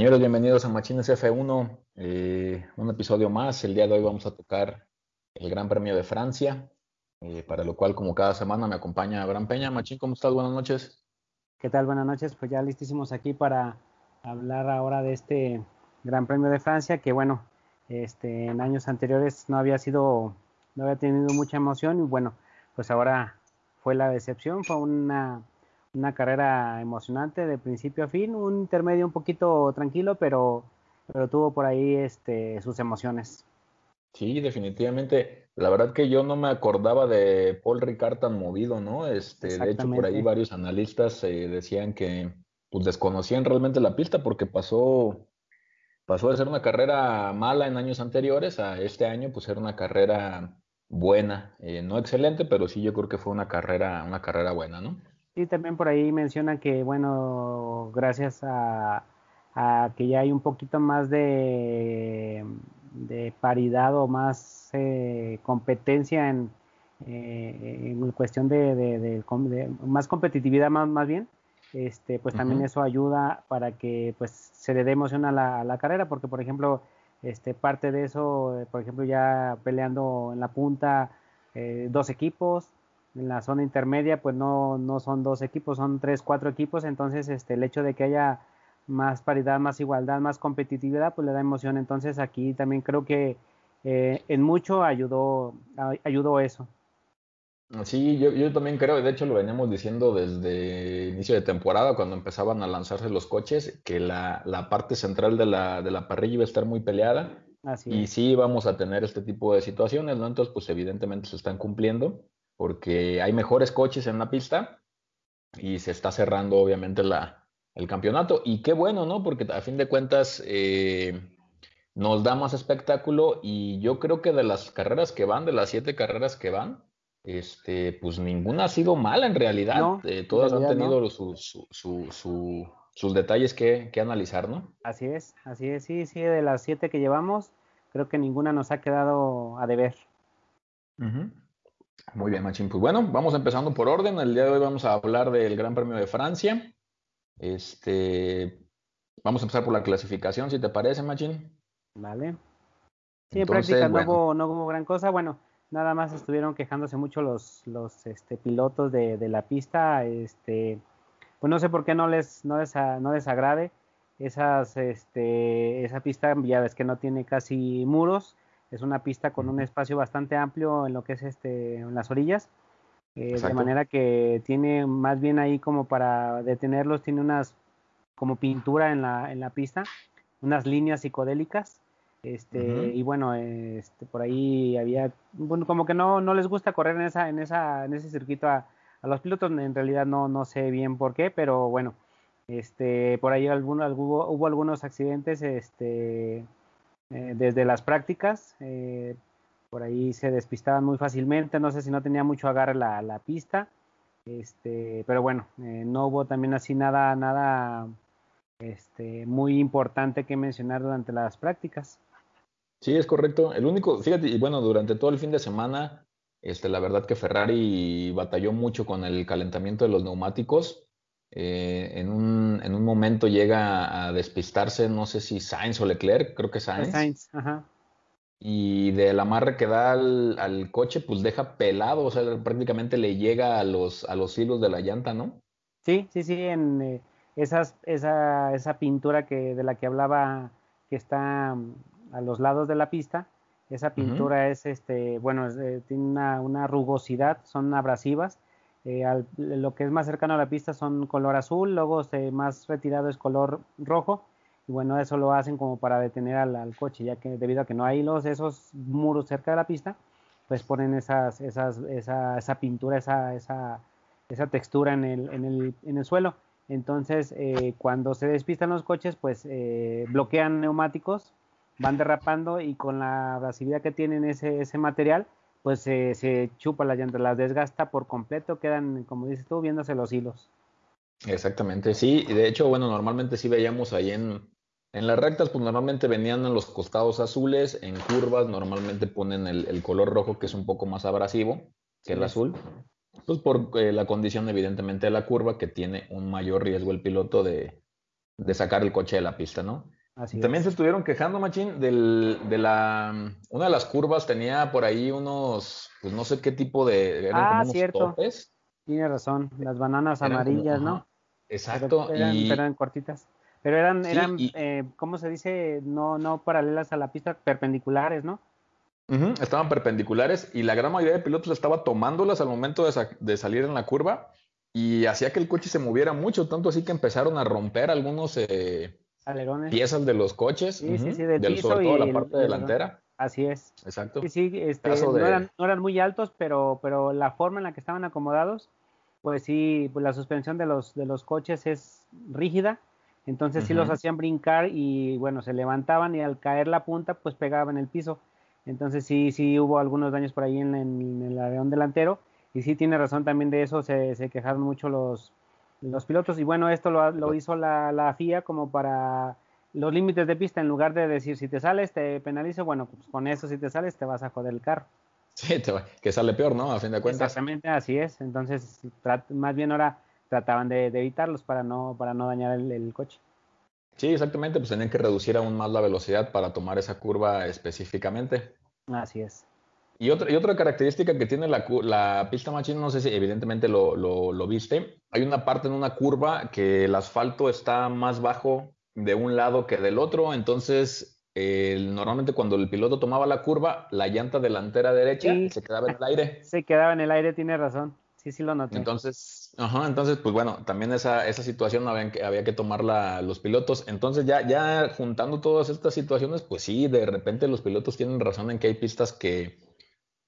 Señores, bienvenidos a Machines F1, eh, un episodio más. El día de hoy vamos a tocar el Gran Premio de Francia, eh, para lo cual, como cada semana, me acompaña Abraham Peña. Machín, ¿cómo estás? Buenas noches. ¿Qué tal? Buenas noches. Pues ya listísimos aquí para hablar ahora de este Gran Premio de Francia, que bueno, este, en años anteriores no había sido, no había tenido mucha emoción y bueno, pues ahora fue la decepción, fue una una carrera emocionante de principio a fin, un intermedio un poquito tranquilo, pero, pero tuvo por ahí este, sus emociones. Sí, definitivamente. La verdad que yo no me acordaba de Paul Ricard tan movido, ¿no? Este, de hecho, por ahí varios analistas eh, decían que pues desconocían realmente la pista porque pasó, pasó de ser una carrera mala en años anteriores a este año, pues ser una carrera buena, eh, no excelente, pero sí yo creo que fue una carrera, una carrera buena, ¿no? Sí, también por ahí menciona que, bueno, gracias a, que ya hay un poquito más de, de paridad o más eh, competencia en, eh, en cuestión de, más competitividad más, más bien, este, pues también eso ayuda para que pues se le dé emoción a la, a la carrera, porque por ejemplo, este, parte de eso, por ejemplo, ya peleando en la punta eh, dos equipos, en la zona intermedia pues no, no son dos equipos, son tres, cuatro equipos, entonces este, el hecho de que haya más paridad, más igualdad, más competitividad, pues le da emoción. Entonces aquí también creo que eh, en mucho ayudó, ayudó eso. Sí, yo, yo, también creo, de hecho lo veníamos diciendo desde inicio de temporada, cuando empezaban a lanzarse los coches, que la, la parte central de la, de la, parrilla iba a estar muy peleada. Así y sí vamos a tener este tipo de situaciones, ¿no? Entonces, pues evidentemente se están cumpliendo porque hay mejores coches en la pista y se está cerrando obviamente la, el campeonato. Y qué bueno, ¿no? Porque a fin de cuentas eh, nos da más espectáculo y yo creo que de las carreras que van, de las siete carreras que van, este, pues ninguna ha sido mala en realidad. Eh, todas han tenido sus detalles que, que, analizar, ¿no? Así es, así es, sí, sí, de las siete que llevamos, creo que ninguna nos ha quedado a deber. Muy bien, Machín. Pues bueno, vamos empezando por orden. El día de hoy vamos a hablar del Gran Premio de Francia. Este, vamos a empezar por la clasificación, si te parece, Machín. Vale. Sí, en práctica no, hubo, no hubo gran cosa. Bueno, nada más estuvieron quejándose mucho los, los este, pilotos de, de, la pista. Este, pues no sé por qué no les, no les, no les agrade esas, este, esa pista, ya ves que no tiene casi muros es una pista con un espacio bastante amplio en lo que es este, en las orillas. Eh, de manera que tiene más bien ahí como para detenerlos, tiene unas como pintura en la, en la pista, unas líneas psicodélicas. Este, y bueno, este, por ahí había, bueno, como que no, no les gusta correr en esa, en esa, en ese circuito a, a los pilotos, en realidad no, no sé bien por qué, pero bueno, este, por ahí alguno, hubo algunos accidentes, este, eh, desde las prácticas. Eh, por ahí se despistaban muy fácilmente, no sé si no tenía mucho agarre la, la pista, este, pero bueno, eh, no hubo también así nada, nada este, muy importante que mencionar durante las prácticas. Sí, es correcto. El único, fíjate, y bueno, durante todo el fin de semana, este, la verdad que Ferrari batalló mucho con el calentamiento de los neumáticos. Eh, en, un, en, un, momento llega a despistarse, no sé si Sainz o Leclerc, creo que Sainz. Sainz ajá. Y del amarre que da al, coche, pues deja pelado, o sea, prácticamente le llega a los, a los hilos de la llanta, ¿no? Sí, sí, sí, en eh, esas, esa, esa pintura que, de la que hablaba, que está mm, a los lados de la pista, esa pintura es, este, bueno, eh, tiene una, una rugosidad, son abrasivas, eh, lo que es más cercano a la pista son color azul, luego más retirado es color rojo. Y bueno, eso lo hacen como para detener al, coche, ya que debido a que no hay los, esos muros cerca de la pista, pues ponen esas, esas, esa, esa pintura, esa, esa, esa textura en el, en, el, en el suelo. Entonces, eh, cuando se despistan los coches, pues eh, bloquean neumáticos, van derrapando y con la abrasividad que tienen ese, ese material, pues se chupa la llanta, las desgasta por completo, quedan, como dices tú, viéndose los hilos. Exactamente, sí, y de hecho, bueno, normalmente sí veíamos ahí en, en las rectas, pues normalmente venían en los costados azules, en curvas normalmente ponen el, color rojo que es un poco más abrasivo que el azul, pues por eh, la condición evidentemente de la curva que tiene un mayor riesgo el piloto de, de sacar el coche de la pista, ¿no? También se estuvieron quejando, Machín, del, de la... Una de las curvas tenía por ahí unos, pues no sé qué tipo de... Eran ah, como cierto. Tiene razón, las bananas amarillas, ¿no? Exacto. eran, y... eran cortitas. Pero eran, eran eh, ¿cómo se dice? No, no paralelas a la pista, perpendiculares, ¿no? estaban perpendiculares y la gran mayoría de pilotos estaba tomándolas al momento de, salir en la curva y hacía que el coche se moviera mucho, tanto así que empezaron a romper algunos eh, piezas de los coches, sí, sí, sí, del, piso sobre todo la parte delantera. Así es. Exacto. Sí, este, no, eran, no, eran, muy altos, pero, pero la forma en la que estaban acomodados, pues sí, pues la suspensión de los, de los coches es rígida entonces sí los hacían brincar y bueno, se levantaban y al caer la punta pues pegaban el piso. Entonces sí, sí hubo algunos daños por ahí en, el avión delantero y sí tiene razón también de eso, se, quejaron mucho los, los pilotos y bueno, esto lo, hizo la, FIA como para los límites de pista, en lugar de decir si te sales te penalizo, bueno, pues con eso si te sales te vas a joder el carro. Sí, que sale peor, ¿no? A fin de cuentas. Exactamente, así es. Entonces, más bien ahora trataban de, evitarlos para no, para no dañar el, coche. Sí, exactamente, pues tenían que reducir aún más la velocidad para tomar esa curva específicamente. Así es. Y otra, y otra característica que tiene la, la pista machine, no sé si evidentemente lo, lo, viste, hay una parte en una curva que el asfalto está más bajo de un lado que del otro, entonces normalmente cuando el piloto tomaba la curva, la llanta delantera derecha se quedaba en el aire. Se quedaba en el aire, tiene razón. Sí, sí lo noté. Entonces, ajá, entonces, pues bueno, también esa, esa situación había que, había que tomarla los pilotos. Entonces, ya, ya juntando todas estas situaciones, pues sí, de repente los pilotos tienen razón en que hay pistas que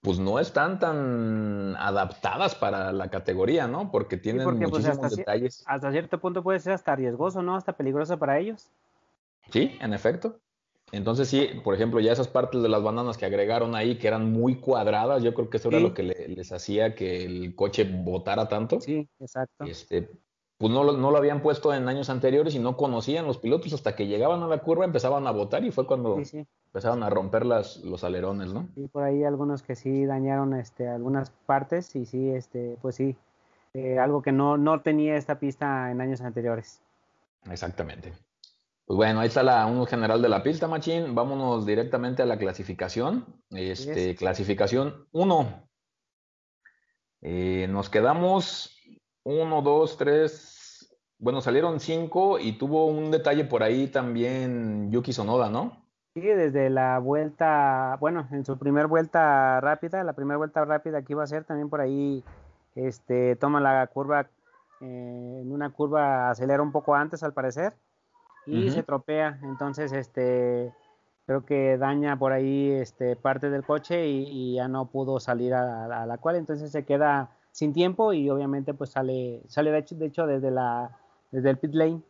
pues no están tan adaptadas para la categoría, ¿no? Porque tienen pues, muchísimos detalles. Hasta cierto punto puede ser hasta riesgoso, ¿no? Hasta peligroso para ellos. Sí, en efecto. Entonces sí, por ejemplo, ya esas partes de las bananas que agregaron ahí, que eran muy cuadradas, yo creo que eso era lo que les hacía que el coche botara tanto. Sí, exacto. Este, pues no lo, no lo habían puesto en años anteriores y no conocían los pilotos hasta que llegaban a la curva empezaban a botar y fue cuando empezaron a romper las, los alerones, ¿no? Y por ahí algunos que sí dañaron este, algunas partes y sí, este, pues sí, eh, algo que no, no tenía esta pista en años anteriores. Exactamente. Pues bueno, ahí está la, un general de la pista, Machín. Vámonos directamente a la clasificación. Este, Clasificación 1. Eh, nos quedamos 1, 2, 3. Bueno, salieron 5 y tuvo un detalle por ahí también Yuki Sonoda, ¿no? Sí, desde la vuelta, bueno, en su primer vuelta rápida, la primera vuelta rápida que iba a ser, también por ahí este, toma la curva, eh, en una curva acelera un poco antes al parecer y se tropea. Entonces, este, creo que daña por ahí este, parte del coche y, ya no pudo salir a, la cual. Entonces se queda sin tiempo y obviamente pues sale, sale de hecho, de hecho desde, la, desde el pit lane.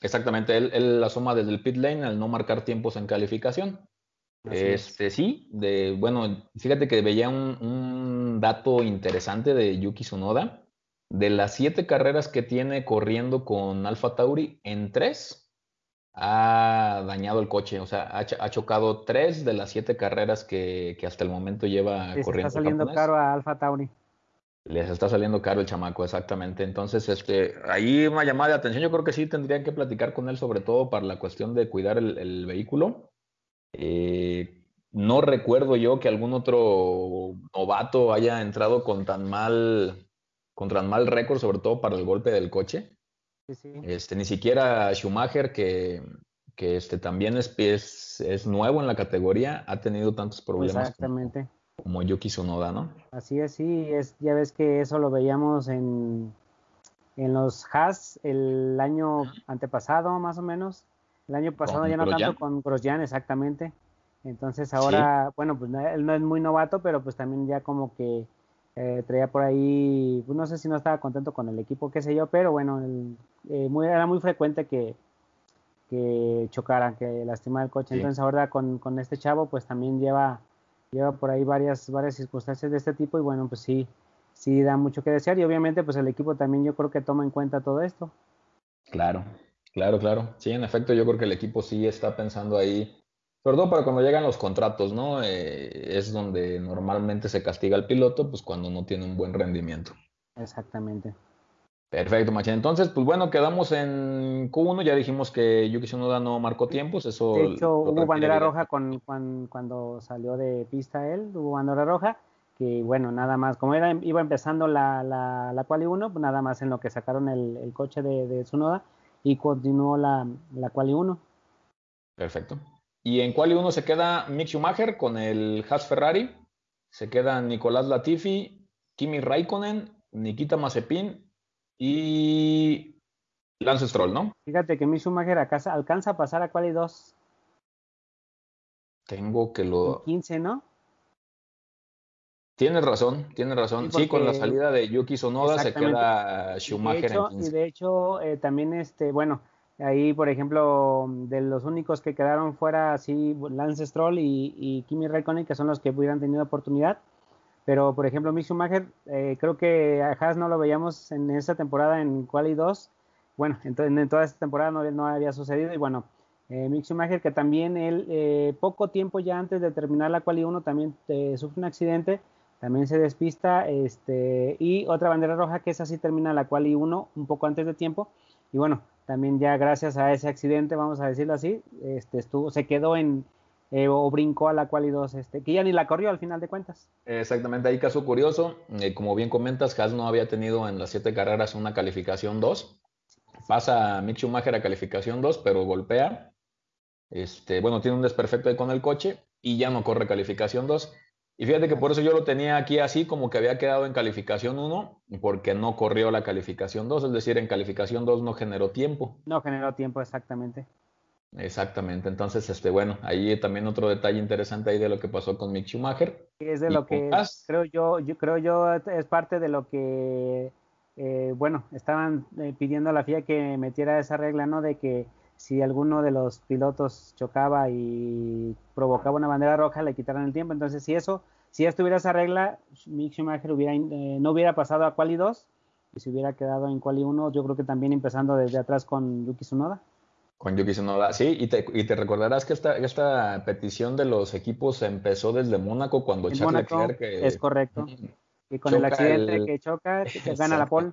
Exactamente, él, él asoma desde el pit lane al no marcar tiempos en calificación. este sí, de bueno, fíjate que veía un, un, dato interesante de Yuki Tsunoda de las siete carreras que tiene corriendo con Alfa Tauri, en tres ha dañado el coche, o sea, ha, chocado tres de las siete carreras que, hasta el momento lleva corriendo. Está saliendo caro a Alfa Tauri. Les está saliendo caro el chamaco, exactamente. Entonces, este, ahí una llamada de atención, yo creo que sí tendrían que platicar con él, sobre todo para la cuestión de cuidar el, vehículo. Eh, no recuerdo yo que algún otro novato haya entrado con tan mal contra mal récord, sobre todo para el golpe del coche. Este, ni siquiera Schumacher, que, que este, también es, es, nuevo en la categoría, ha tenido tantos problemas Exactamente. Como, Yuki Tsunoda, ¿no? Así es, sí, es, ya ves que eso lo veíamos en, en los Haas el año antepasado, más o menos. El año pasado ya no tanto con Grosjean, exactamente. Entonces ahora, bueno, pues él no es muy novato, pero pues también ya como que eh, traía por ahí, pues, no sé si no estaba contento con el equipo, qué sé yo, pero bueno, eh, muy, era muy frecuente que, que chocaran, que lastimara el coche. Entonces ahora con, con, este chavo pues también lleva, lleva por ahí varias, varias circunstancias de este tipo y bueno, pues sí, sí da mucho que desear y obviamente pues el equipo también yo creo que toma en cuenta todo esto. Claro, claro, claro. Sí, en efecto yo creo que el equipo sí está pensando ahí sobre todo para cuando llegan los contratos, ¿no? Eh, es donde normalmente se castiga al piloto, pues cuando no tiene un buen rendimiento. Exactamente. Perfecto, Machín. Entonces, pues bueno, quedamos en Q1. Ya dijimos que Yuki Tsunoda no marcó tiempos. Eso de hecho, hubo bandera roja con, cuando salió de pista él. Hubo bandera roja. Que bueno, nada más. Como era, iba empezando la, la, la Quali 1, pues nada más en lo que sacaron el, coche de, de, Tsunoda y continuó la, la Quali 1. Perfecto. Y en Quali 1 se queda Mick Schumacher con el Haas Ferrari. Se quedan Nicolás Latifi, Kimi Raikkonen, Nikita Mazepin y Lance Stroll, ¿no? Fíjate que mi Schumacher alcanza a pasar a quali 2. Tengo que lo. 15, ¿no? Tienes razón, tienes razón. Sí, con la salida de Yuki Sonoda se queda Schumacher en 15. Y de hecho, eh, también, este, bueno, ahí, por ejemplo, de los únicos que quedaron fuera, sí, Lance Stroll y, y Kimi Raikkonen, que son los que hubieran tenido oportunidad. Pero, por ejemplo, Mick Schumacher, eh, creo que a Haas no lo veíamos en esta temporada en Quali 2. Bueno, entonces en toda esta temporada no, no había sucedido. Y bueno, eh, Mick que también él, eh, poco tiempo ya antes de terminar la Quali 1, también eh, sufre un accidente, también se despista. Este, y otra bandera roja que es así termina la Quali 1 un poco antes de tiempo. Y bueno, también ya gracias a ese accidente, vamos a decirlo así, este, estuvo, se quedó en, eh, o brincó a la quali 2, este, que ya ni la corrió al final de cuentas. Exactamente, ahí caso curioso, eh, como bien comentas, Haas no había tenido en las siete carreras una calificación 2, pasa Mick Schumacher a calificación 2, pero golpea, este, bueno, tiene un desperfecto ahí con el coche y ya no corre calificación 2. Y fíjate que por eso yo lo tenía aquí así, como que había quedado en calificación 1, porque no corrió la calificación 2, es decir, en calificación 2 no generó tiempo. No generó tiempo, exactamente. Exactamente, entonces, este, bueno, ahí también otro detalle interesante ahí de lo que pasó con Mick Schumacher. Es de lo que creo yo, yo creo yo es parte de lo que, eh, bueno, estaban eh, pidiendo a la FIA que metiera esa regla, ¿no? De que si alguno de los pilotos chocaba y provocaba una bandera roja, le quitaran el tiempo. Entonces, si eso, si estuviera esa regla, Mick Schumacher hubiera, eh, no hubiera pasado a Quali 2 y se hubiera quedado en Quali 1, yo creo que también empezando desde atrás con Yuki Tsunoda. Con Yuki Tsunoda, sí, y te, y te recordarás que esta, esta petición de los equipos empezó desde Mónaco cuando Charles Leclerc... es correcto. Y con el accidente que choca, que gana la pole.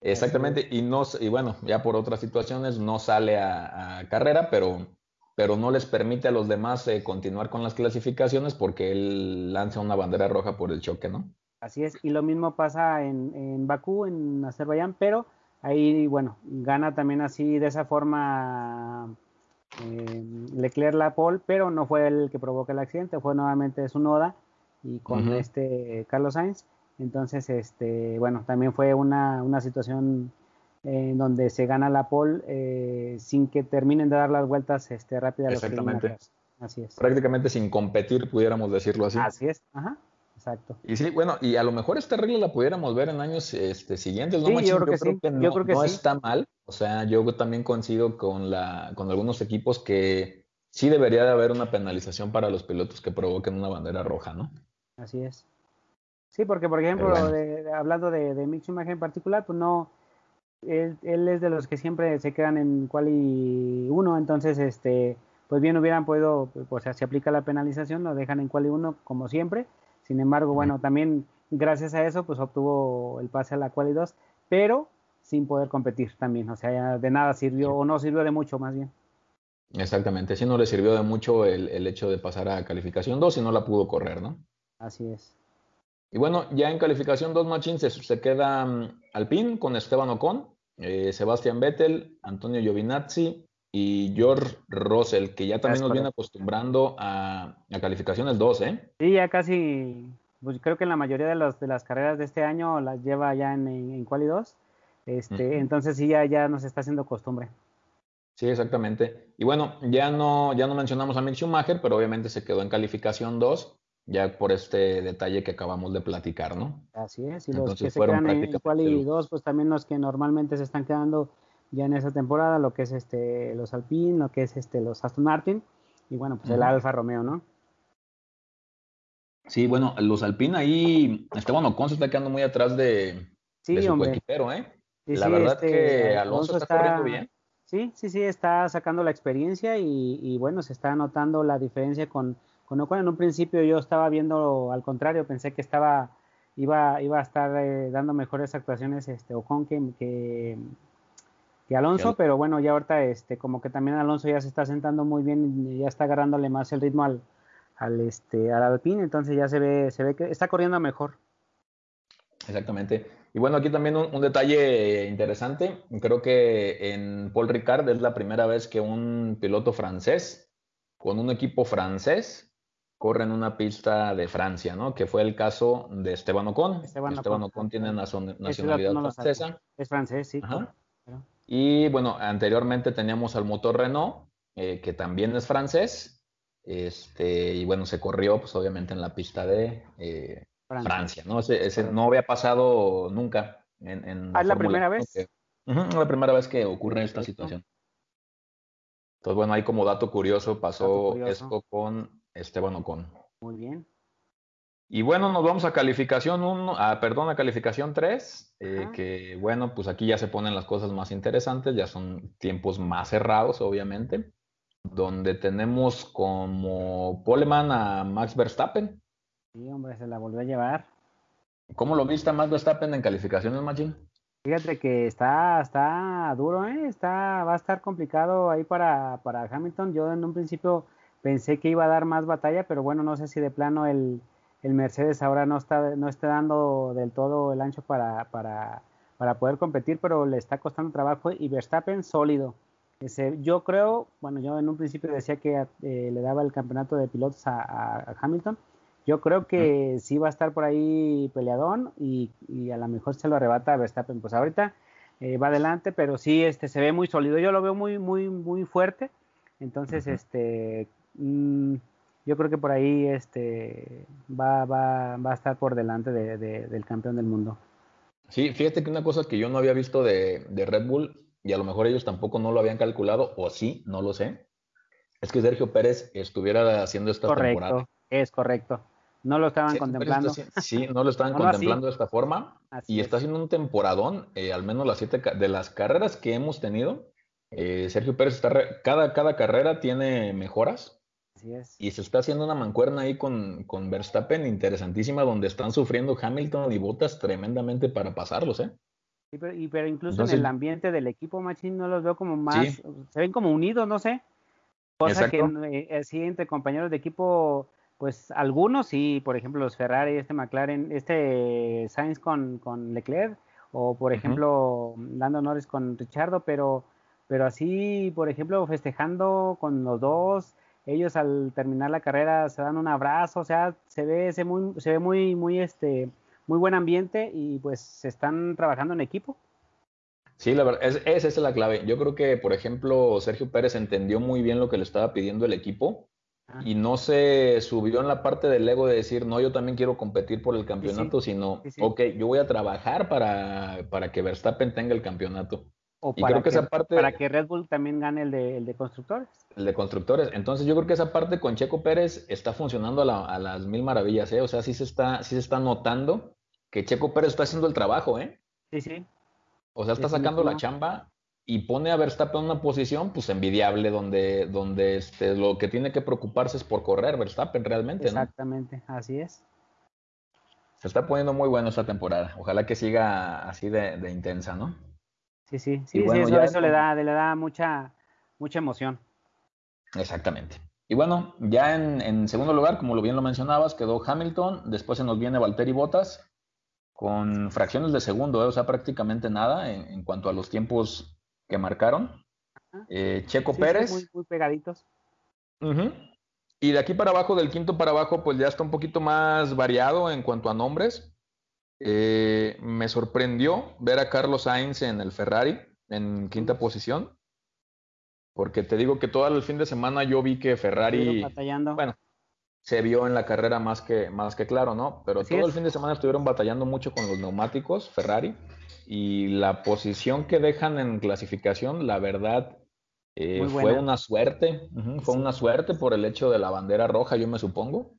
Exactamente, y, no, y bueno, ya por otras situaciones no sale a, carrera, pero, pero no les permite a los demás eh, continuar con las clasificaciones porque él lanza una bandera roja por el choque, ¿no? Así es, y lo mismo pasa en, en Bakú, en Azerbaiyán, pero Ahí, bueno, gana también así de esa forma eh, Leclerc la pole, pero no fue el que provoca el accidente, fue nuevamente su noda y con este Carlos Sainz. Entonces, este, bueno, también fue una, una situación en donde se gana la pole eh, sin que terminen de dar las vueltas este, rápidas. Exactamente. Así es. Prácticamente sin competir, pudiéramos decirlo así. Así es, ajá. Exacto. Y sí, bueno, y a lo mejor esta regla la pudiéramos ver en años este, siguientes, ¿no? Sí, yo, creo que, sí. no, creo que no está mal. O sea, yo también coincido con, la, con algunos equipos que sí debería de haber una penalización para los pilotos que provoquen una bandera roja, ¿no? Así es. Sí, porque por ejemplo, hablando de, de Mick Schumacher en particular, pues no, él, él, es de los que siempre se quedan en quali 1, entonces, este, pues bien hubieran podido, o sea, se aplica la penalización, lo dejan en quali 1 como siempre, sin embargo, bueno, también gracias a eso, pues obtuvo el pase a la quali 2, pero sin poder competir también. O sea, de nada sirvió, o no sirvió de mucho más bien. Exactamente, sí no le sirvió de mucho el, hecho de pasar a calificación 2 y no la pudo correr, ¿no? Así es. Y bueno, ya en calificación 2 Machines se, se, queda um, Alpine con Esteban Ocon, eh, Sebastián Vettel, Antonio Giovinazzi y George Russell, que ya también nos viene acostumbrando a, calificaciones 2, ¿eh? Sí, ya casi, pues creo que en la mayoría de, los, de las carreras de este año las lleva ya en, en, Quali 2. Este, Entonces sí, ya, ya nos está haciendo costumbre. Sí, exactamente. Y bueno, ya no, ya no mencionamos a Mick Schumacher, pero obviamente se quedó en calificación 2, ya por este detalle que acabamos de platicar, ¿no? Así es, y los que se quedan en Quali 2, pues también los que normalmente se están quedando ya en esa temporada, lo que es este los Alpine, lo que es este los Aston Martin y bueno, pues el Alfa Romeo, ¿no? Sí, bueno, los Alpine ahí, Esteban Ocon se está quedando muy atrás de, sí, su equipero, ¿eh? La verdad este, que Alonso, está, corriendo bien. Sí, sí, sí, está sacando la experiencia y, y, bueno, se está notando la diferencia con, con Ocon. En un principio yo estaba viendo al contrario, pensé que estaba iba, iba a estar eh, dando mejores actuaciones este Ocon que, que, que Alonso, pero bueno, ya ahorita este, como que también Alonso ya se está sentando muy bien y ya está agarrándole más el ritmo al, al este al Alpine, entonces ya se ve, se ve que está corriendo mejor. Exactamente. Y bueno, aquí también un, detalle interesante. Creo que en Paul Ricard es la primera vez que un piloto francés con un equipo francés corre en una pista de Francia, ¿no? Que fue el caso de Esteban Ocon. Esteban, Ocon, tiene nacionalidad francesa. Es francés, sí. Y bueno, anteriormente teníamos al motor Renault, eh, que también es francés. Este, y bueno, se corrió, pues obviamente en la pista de eh, Francia. ¿no? Ese, no había pasado nunca en, ah, ¿Es la primera vez? La primera vez que ocurre esta situación. Entonces, bueno, ahí como dato curioso pasó esto con Esteban Ocon. Muy bien. Y bueno, nos vamos a calificación 1, a, perdón, a calificación 3, eh, que bueno, pues aquí ya se ponen las cosas más interesantes, ya son tiempos más cerrados, obviamente, donde tenemos como poleman a Max Verstappen, Sí, hombre, se la volvió a llevar. ¿Cómo lo viste más Verstappen en calificaciones, Machín? Fíjate que está, está duro, ¿eh? Está, va a estar complicado ahí para, para Hamilton. Yo en un principio pensé que iba a dar más batalla, pero bueno, no sé si de plano el, el Mercedes ahora no está, no está dando del todo el ancho para, para, para poder competir, pero le está costando trabajo y Verstappen sólido. Ese, yo creo, bueno, yo en un principio decía que eh, le daba el campeonato de pilotos a, a Hamilton, yo creo que sí va a estar por ahí peleadón y, a lo mejor se lo arrebata a Verstappen. Pues ahorita eh, va adelante, pero sí este, se ve muy sólido. Yo lo veo muy, muy, muy fuerte. Entonces, este, mm, yo creo que por ahí este, va, va, va a estar por delante del campeón del mundo. Sí, fíjate que una cosa que yo no había visto de, Red Bull, y a lo mejor ellos tampoco no lo habían calculado, o sí, no lo sé, es que Sergio Pérez estuviera haciendo esta correcto, temporada. Es correcto. No lo estaban contemplando. sí, no lo estaban contemplando de esta forma. y está haciendo un temporadón, eh, al menos las siete de las carreras que hemos tenido. Eh, Sergio Pérez está cada, cada carrera tiene mejoras. Así es. Y se está haciendo una mancuerna ahí con, con Verstappen interesantísima, donde están sufriendo Hamilton y Bottas tremendamente para pasarlos, ¿eh? Sí, pero, incluso en el ambiente del equipo, Machín, no los veo como más, se ven como unidos, no sé. Cosa que eh, sí, entre compañeros de equipo pues algunos sí, por ejemplo los Ferrari, este McLaren, este Sainz con, con Leclerc, o por ejemplo dando honores con Richardo, pero, pero así, por ejemplo, festejando con los dos, ellos al terminar la carrera se dan un abrazo, o sea, se ve ese muy, se ve muy, muy este, muy buen ambiente y pues se están trabajando en equipo. Sí, la verdad, es, esa es la clave. Yo creo que, por ejemplo, Sergio Pérez entendió muy bien lo que le estaba pidiendo el equipo y no se subió en la parte del ego de decir, no, yo también quiero competir por el campeonato, sino, ok, yo voy a trabajar para, para, que Verstappen tenga el campeonato. O para, que, esa parte, para que Red Bull también gane el de, el de constructores. El de constructores. Entonces yo creo que esa parte con Checo Pérez está funcionando a, a las mil maravillas, ¿eh? O sea, sí se, está, sí se está notando que Checo Pérez está haciendo el trabajo, ¿eh? Sí, sí. O sea, está sacando la chamba y pone a Verstappen en una posición pues envidiable donde, donde este, lo que tiene que preocuparse es por correr Verstappen realmente. Exactamente, así es. Se está poniendo muy bueno esta temporada. Ojalá que siga así de, intensa, ¿no? Sí, sí, sí, eso, le da, le da mucha, mucha emoción. Exactamente. Y bueno, ya en, segundo lugar, como lo bien lo mencionabas, quedó Hamilton, después se nos viene Valtteri Bottas, con fracciones de segundo, ¿eh? o sea, prácticamente nada en, en cuanto a los tiempos que marcaron. Eh, Checo Pérez. Muy, pegaditos. Y de aquí para abajo, del quinto para abajo, pues ya está un poquito más variado en cuanto a nombres. Eh, me sorprendió ver a Carlos Sainz en el Ferrari, en quinta posición. Porque te digo que todo el fin de semana yo vi que Ferrari. Bueno, se vio en la carrera más que, más que claro, ¿no? Pero todo el fin de semana estuvieron batallando mucho con los neumáticos, Ferrari y la posición que dejan en clasificación, la verdad, eh, fue una suerte, fue una suerte por el hecho de la bandera roja, yo me supongo,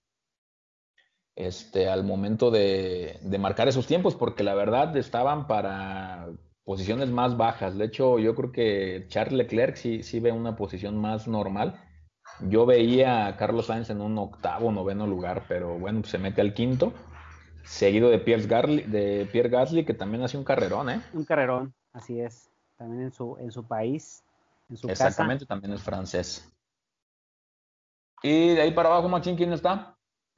este, al momento de, de marcar esos tiempos, porque la verdad estaban para posiciones más bajas. De hecho, yo creo que Charles Leclerc sí, sí ve una posición más normal. Yo veía a Carlos Sainz en un octavo, noveno lugar, pero bueno, se mete al quinto. seguido de Pierre Gasly, de Pierre Gasly, que también hace un carrerón, ¿eh? Un carrerón, así es. También en su, en su país, en su Exactamente, también es francés. Y de ahí para abajo, Machín, ¿quién está?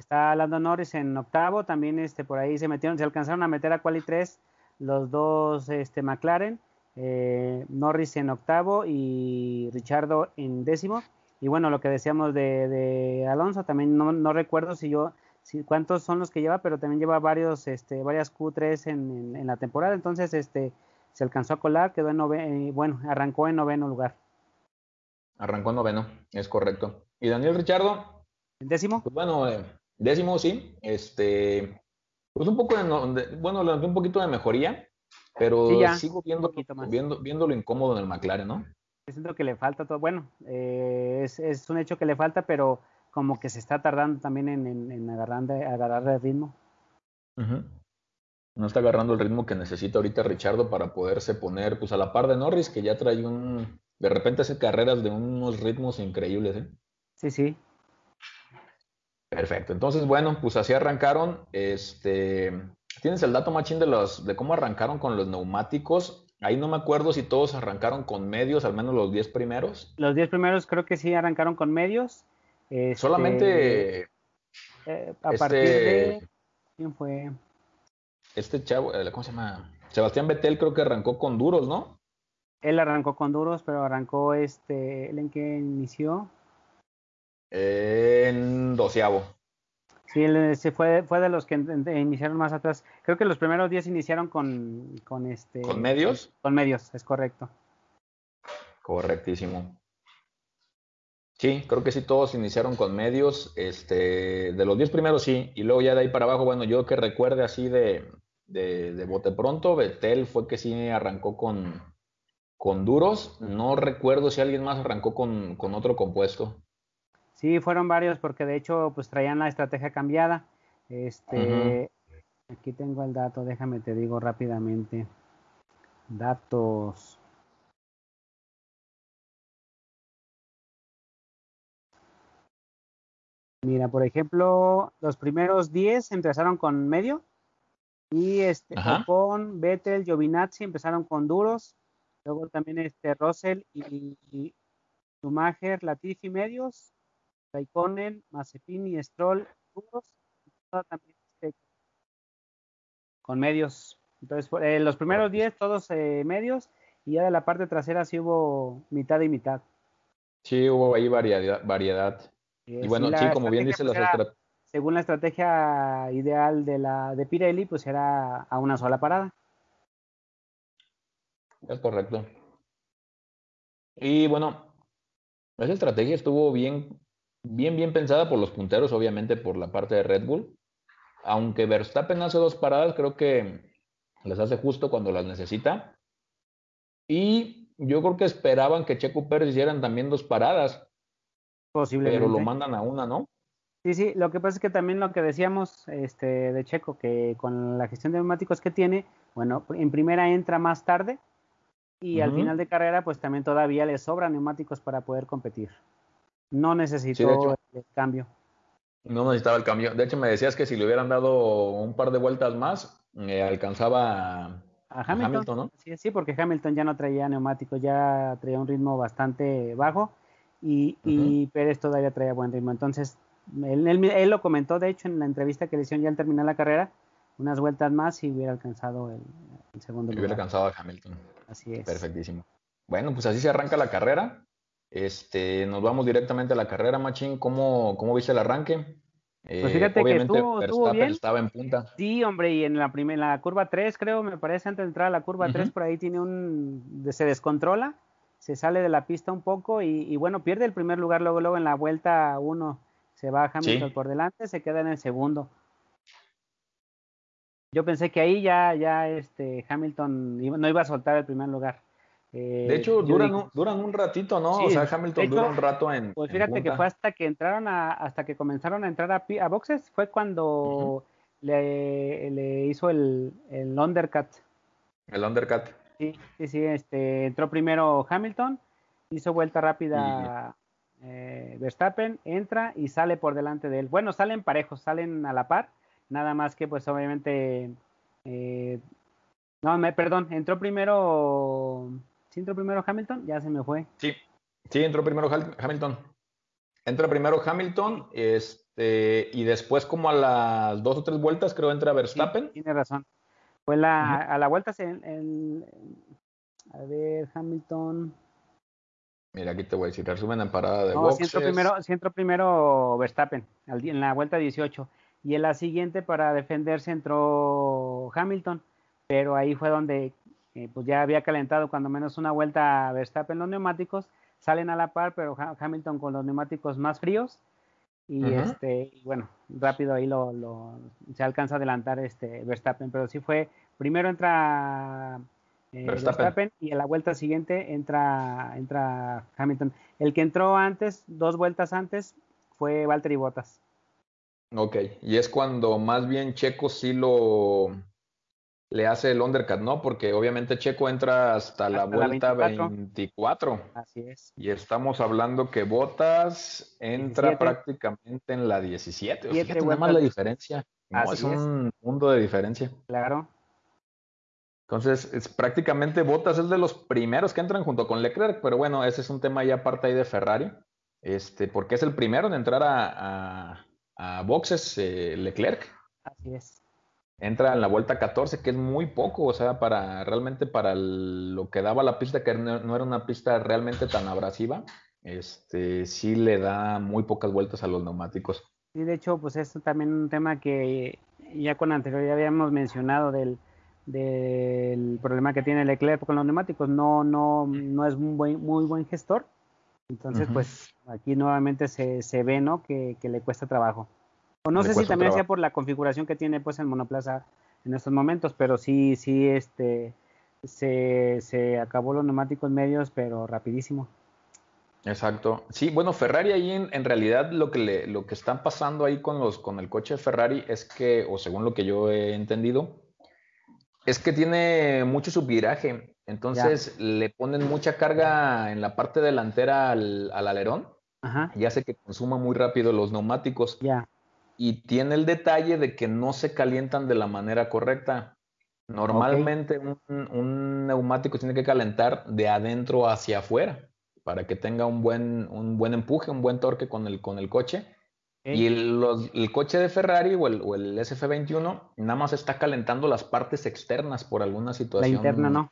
Está Lando Norris en octavo, también este, por ahí se metieron, se alcanzaron a meter a Quali 3 los dos este, McLaren, eh, Norris en octavo y Richardo en décimo. Y bueno, lo que decíamos de, Alonso, también no, recuerdo si yo, si, cuántos son los que lleva, pero también lleva varios, este, varias Q3 en, la temporada, entonces este, se alcanzó a colar, quedó en noveno, eh, bueno, arrancó en noveno lugar. Arrancó en noveno, es correcto. ¿Y Daniel Richardo? ¿En décimo? Pues bueno, eh, décimo sí, este, pues un poco de, bueno, un poquito de mejoría, pero sigo viendo, viendo, viendo lo incómodo en el McLaren, ¿no? siento que le falta todo. Bueno, eh, es, un hecho que le falta, pero como que se está tardando también en, agarrar, el ritmo. No está agarrando el ritmo que necesita ahorita Richardo para poderse poner pues a la par de Norris, que ya trae un. De repente hace carreras de unos ritmos increíbles, ¿eh? Sí, sí. Perfecto. Entonces, bueno, pues así arrancaron. Este. ¿Tienes el dato machín de los de cómo arrancaron con los neumáticos? Ahí no me acuerdo si todos arrancaron con medios, al menos los 10 primeros. Los 10 primeros creo que sí arrancaron con medios. Este, Solamente. Eh, a partir este de. ¿Quién fue? Este chavo, eh, ¿cómo se llama? Sebastián Betel creo que arrancó con duros, ¿no? Él arrancó con duros, pero arrancó este. ¿Él en qué inició? En doceavo. Sí, se fue, fue de los que iniciaron más atrás. Creo que los primeros 10 iniciaron con, con este. ¿Con medios? Con medios, es correcto. Correctísimo. Sí, creo que sí, todos iniciaron con medios. Este, de los 10 primeros sí, y luego ya de ahí para abajo, bueno, yo que recuerde así de, de, bote pronto, Betel fue que sí arrancó con, con duros. No recuerdo si alguien más arrancó con, con otro compuesto. Sí, fueron varios porque de hecho pues traían la estrategia cambiada. Este, aquí tengo el dato, déjame te digo rápidamente. Datos. Mira, por ejemplo, los primeros 10 empezaron con medio y este con Vettel, Giovinazzi empezaron con duros, luego también este Russell y, y Schumacher, Latifi medios, Raikkonen, Mazepin Stroll, también con medios. Entonces, eh, los primeros 10 todos eh, medios y ya de la parte trasera sí hubo mitad y mitad. Sí, hubo ahí variedad. variedad. y bueno, sí, como bien dice pues, Según la estrategia ideal de la de Pirelli, pues era a una sola parada. Es correcto. Y bueno, esa estrategia estuvo bien bien, bien pensada por los punteros, obviamente por la parte de Red Bull. Aunque Verstappen hace dos paradas, creo que las hace justo cuando las necesita. Y yo creo que esperaban que Checo Pérez hicieran también dos paradas. Posiblemente. Pero lo mandan a una, ¿no? Sí, sí, lo que pasa es que también lo que decíamos este, de Checo, que con la gestión de neumáticos que tiene, bueno, en primera entra más tarde y al final de carrera, pues también todavía le sobran neumáticos para poder competir. No necesitó el cambio. No necesitaba el cambio. De hecho, me decías que si le hubieran dado un par de vueltas más, eh, alcanzaba a Hamilton, ¿no? Sí, sí, porque Hamilton ya no traía neumáticos, ya traía un ritmo bastante bajo y, Pérez todavía traía buen ritmo. Entonces, él, lo comentó, de hecho, en la entrevista que le hicieron ya al terminar la carrera, unas vueltas más y hubiera alcanzado el, segundo lugar. Hubiera alcanzado a Hamilton. Así es. Perfectísimo. Bueno, pues así se arranca la carrera. Este, nos vamos directamente a la carrera, Machín. ¿Cómo, cómo viste el arranque? Pues fíjate que estuvo, bien. estaba en punta. Sí, hombre, y en la primera, la curva 3, creo, me parece, antes de entrar a la curva 3, por ahí tiene un, se descontrola, se sale de la pista un poco y, bueno, pierde el primer lugar, luego, luego en la vuelta 1 se va Hamilton por delante, se queda en el segundo. Yo pensé que ahí ya, ya este Hamilton no iba a soltar el primer lugar. Eh, de hecho, duran, un, duran un ratito, ¿no? o sea, Hamilton dura un rato en. Pues fíjate que fue hasta que entraron a, hasta que comenzaron a entrar a, a boxes, fue cuando le, le, hizo el, el undercut. El undercut. Sí, sí, sí, este, entró primero Hamilton, hizo vuelta rápida eh, Verstappen, entra y sale por delante de él. Bueno, salen parejos, salen a la par, nada más que pues obviamente, eh, no, me, perdón, entró primero, ¿sí entró primero Hamilton? Ya se me fue. Sí, sí, entró primero Hamilton. Entra primero Hamilton, este, y después como a las dos o tres vueltas creo entra Verstappen. tiene razón. Fue la, a la vuelta, en, a ver, Hamilton. Mira, aquí te voy a decir, resumen en parada de no, Si primero, entró primero Verstappen, en la vuelta 18. Y en la siguiente, para defenderse, entró Hamilton. Pero ahí fue donde eh, pues ya había calentado cuando menos una vuelta Verstappen los neumáticos. Salen a la par, pero Hamilton con los neumáticos más fríos. Y este, bueno, rápido ahí lo, lo, se alcanza a adelantar este Verstappen. Pero sí fue, primero entra eh, Verstappen. y en la vuelta siguiente entra, entra Hamilton. El que entró antes, dos vueltas antes, fue Valtteri Bottas. Ok, y es cuando más bien Checo sí lo le hace el undercut, ¿no? Porque obviamente Checo entra hasta, la vuelta 24. Así es. Y estamos hablando que Bottas entra prácticamente en la 17. O sea, más la diferencia. No, es un mundo de diferencia. Claro. Entonces, es, prácticamente Bottas es de los primeros que entran junto con Leclerc, pero bueno, ese es un tema ya aparte ahí de Ferrari, este, porque es el primero en entrar a, a, boxes eh, Leclerc. Así es. Entra en la vuelta 14, que es muy poco, o sea, para realmente para lo que daba la pista, que no, era una pista realmente tan abrasiva, este, sí le da muy pocas vueltas a los neumáticos. Y de hecho, pues es también un tema que ya con anterioridad habíamos mencionado del del problema que tiene Leclerc con los neumáticos. No, no, no es un buen, muy buen gestor. Entonces, pues aquí nuevamente se, se ve, ¿no? Que, le cuesta trabajo. O no sé si también sea por la configuración que tiene pues el monoplaza en estos momentos, pero sí, sí, este, se, se acabó los neumáticos medios, pero rapidísimo. Exacto. Sí, bueno, Ferrari ahí en, en, realidad lo que, le, lo que están pasando ahí con, los, con el coche de Ferrari es que, o según lo que yo he entendido, es que tiene mucho subviraje, entonces le ponen mucha carga en la parte delantera al, alerón y hace que consuma muy rápido los neumáticos. Ya. Y tiene el detalle de que no se calientan de la manera correcta. Normalmente un, neumático tiene que calentar de adentro hacia afuera para que tenga un buen, un buen empuje, un buen torque con el, con el coche y el, coche de Ferrari o el, SF21 nada más está calentando las partes externas por alguna situación. La interna no.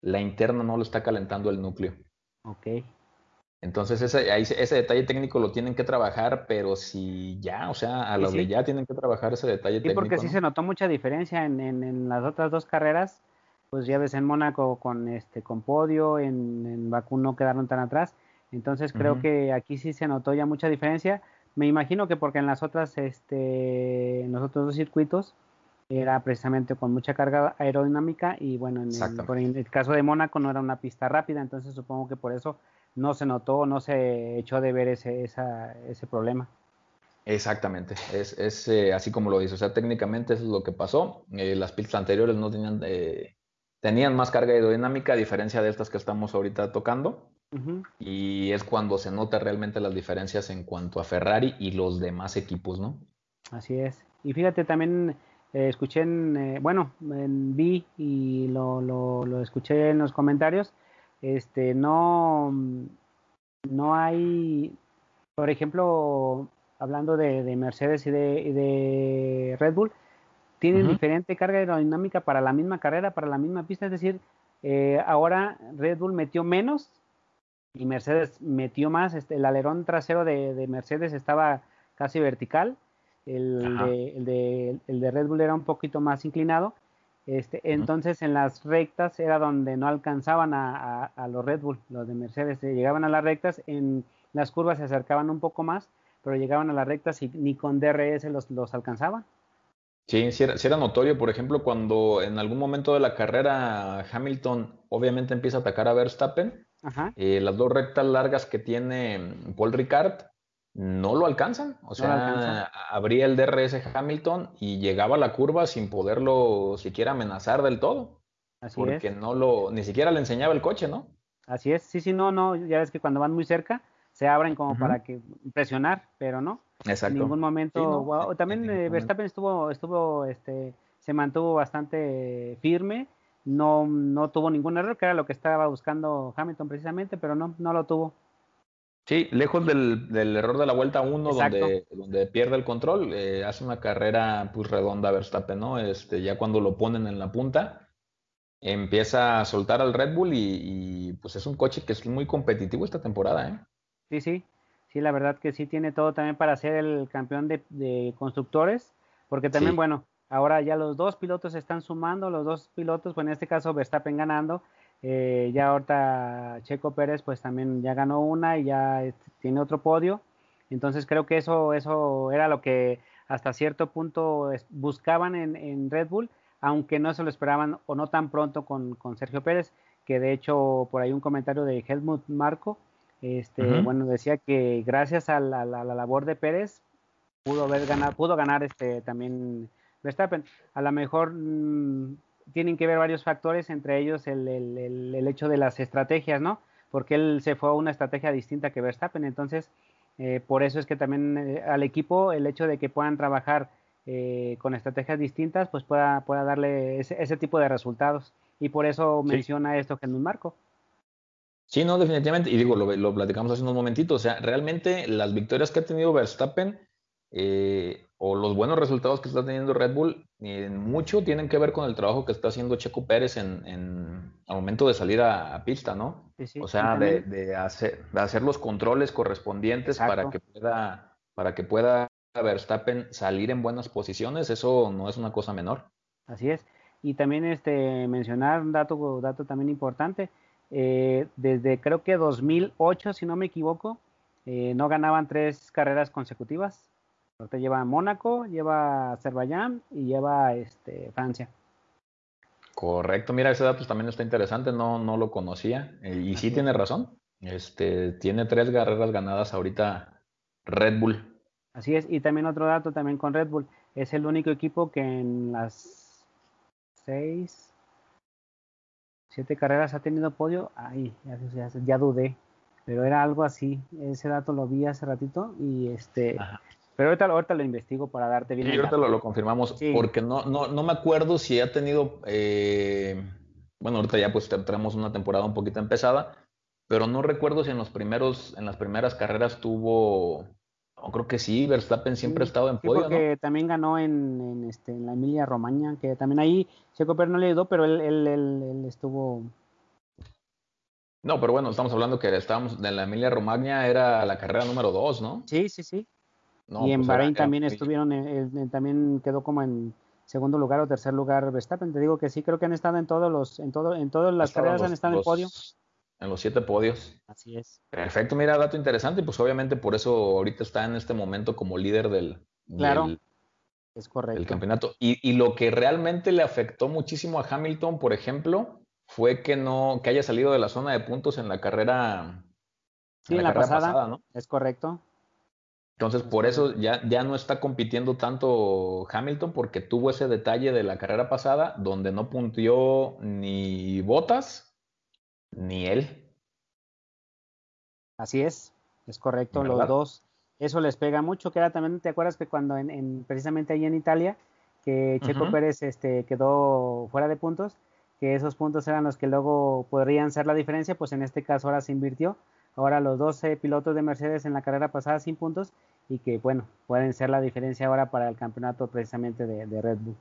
La interna no lo está calentando el núcleo. Ok. Entonces ese, ese detalle técnico lo tienen que trabajar, pero si ya, o sea, a lo que ya tienen que trabajar ese detalle técnico. Sí, porque sí se notó mucha diferencia en, en, las otras dos carreras. Pues ya ves en Mónaco con este con podio, en, en Bakú no quedaron tan atrás. Entonces creo que aquí sí se notó ya mucha diferencia me imagino que porque en las otras, este, en los otros dos circuitos era precisamente con mucha carga aerodinámica y bueno, en el, caso de Mónaco no era una pista rápida, entonces supongo que por eso no se notó, no se echó de ver ese, ese problema. Exactamente, es, es eh, así como lo dice, o sea, técnicamente eso es lo que pasó. Eh, las pistas anteriores no tenían, eh, tenían más carga aerodinámica a diferencia de estas que estamos ahorita tocando. Y es cuando se nota realmente las diferencias en cuanto a Ferrari y los demás equipos, ¿no? Así es. Y fíjate, también eh, escuché en, bueno, en, vi y lo, lo, escuché en los comentarios, este, no, no hay, por ejemplo, hablando de, Mercedes y de, de, Red Bull, tienen diferente carga aerodinámica para la misma carrera, para la misma pista, es decir, eh, ahora Red Bull metió menos y Mercedes metió más. Este, el alerón trasero de, Mercedes estaba casi vertical. El de, el de, Red Bull era un poquito más inclinado. Este, entonces en las rectas era donde no alcanzaban a, los Red Bull, los de Mercedes. Llegaban a las rectas, en las curvas se acercaban un poco más, pero llegaban a las rectas y ni con DRS los, los alcanzaban. Sí, sí era, notorio, por ejemplo, cuando en algún momento de la carrera Hamilton obviamente empieza a atacar a Verstappen, eh, las dos rectas largas que tiene Paul Ricard no lo alcanzan. O sea, abría el DRS Hamilton y llegaba a la curva sin poderlo siquiera amenazar del todo. Así porque no lo, ni siquiera le enseñaba el coche, ¿no? Así es, sí, sí, no, no, ya ves que cuando van muy cerca se abren como para que presionar, pero no. Exacto. En ningún momento. también eh, Verstappen estuvo, estuvo, este, se mantuvo bastante firme. No, no tuvo ningún error, que era lo que estaba buscando Hamilton precisamente, pero no, no lo tuvo. Sí, lejos del, del error de la vuelta 1 donde, donde pierde el control, eh, hace una carrera pues redonda Verstappen, ¿no? Este, ya cuando lo ponen en la punta, empieza a soltar al Red Bull y, pues es un coche que es muy competitivo esta temporada, ¿eh? Sí, sí, sí, la verdad que sí tiene todo también para ser el campeón de, constructores, porque también, bueno, ahora ya los dos pilotos están sumando, los dos pilotos, pues en este caso Verstappen ganando, eh, ya ahorita Checo Pérez pues también ya ganó una y ya tiene otro podio. Entonces creo que eso, eso era lo que hasta cierto punto buscaban en, Red Bull, aunque no se lo esperaban o no tan pronto con, Sergio Pérez, que de hecho por ahí un comentario de Helmut Marco, este, bueno, decía que gracias a la, labor de Pérez pudo haber ganado, pudo ganar este también Verstappen. A lo mejor mm, tienen que ver varios factores, entre ellos el, el, el, hecho de las estrategias, ¿no? Porque él se fue a una estrategia distinta que Verstappen, entonces eh, por eso es que también eh, al equipo el hecho de que puedan trabajar eh, con estrategias distintas, pues pueda, pueda darle ese, tipo de resultados. Y por eso menciona esto Jesús Marco. Sí, no, definitivamente. Y digo, lo, lo, platicamos hace unos momentitos. O sea, realmente las victorias que ha tenido Verstappen eh, o los buenos resultados que está teniendo Red Bull, en mucho tienen que ver con el trabajo que está haciendo Checo Pérez en, en al momento de salir a, pista, ¿no? o sea, de, hacer, de hacer los controles correspondientes para que pueda, para que pueda Verstappen salir en buenas posiciones, eso no es una cosa menor. Así es. Y también este mencionar un dato, dato también importante. Eh, desde creo que 2008, si no me equivoco, eh, no ganaban tres carreras consecutivas Ahorita lleva Mónaco, lleva Azerbaiyán y lleva este, Francia. Correcto, mira, ese dato también está interesante, no, no lo conocía. Eh, y sí tiene razón. Este, tiene tres carreras ganadas ahorita Red Bull. Así es, y también otro dato también con Red Bull, es el único equipo que en las seis, siete carreras ha tenido podio. Ay, ya, ya, dudé, pero era algo así. Ese dato lo vi hace ratito y este, pero ahorita, ahorita lo investigo para darte bien. Sí, ahorita lo, confirmamos, porque no, no, no me acuerdo si ha tenido, eh, bueno, ahorita ya pues tenemos una temporada un poquito empezada, pero no recuerdo si en los primeros, en las primeras carreras tuvo, no, creo que sí, Verstappen siempre ha estado en podio, porque también ganó en, en, este, en la Emilia Romagna, que también ahí Checo Pérez no le ayudó, pero él, él, él, estuvo no, pero bueno, estamos hablando que estábamos en la Emilia Romagna era la carrera número dos, ¿no? Sí, sí, sí y en pues Bahrein también estuvieron, también quedó como en segundo lugar o tercer lugar Verstappen. Te digo que sí, creo que han estado en todos los, en todo, en todas las carreras han estado en podio. En los siete podios. Así es. Perfecto, mira, dato interesante, y pues obviamente por eso ahorita está en este momento como líder del, claro, es correcto. El campeonato. Y, y, lo que realmente le afectó muchísimo a Hamilton, por ejemplo, fue que no, que haya salido de la zona de puntos en la carrera. Sí, en la, pasada, ¿no? Es correcto. Entonces, por eso ya, ya no está compitiendo tanto Hamilton porque tuvo ese detalle de la carrera pasada donde no puntió ni Botas ni él. Así es, es correcto, los dos. Eso les pega mucho, que era también, ¿te acuerdas que cuando en, precisamente ahí en Italia, que Checo Pérez este, quedó fuera de puntos, que esos puntos eran los que luego podrían ser la diferencia, pues en este caso ahora se invirtió. Ahora los 12 pilotos de Mercedes en la carrera pasada sin puntos y que bueno, pueden ser la diferencia ahora para el campeonato precisamente de, Red Bull.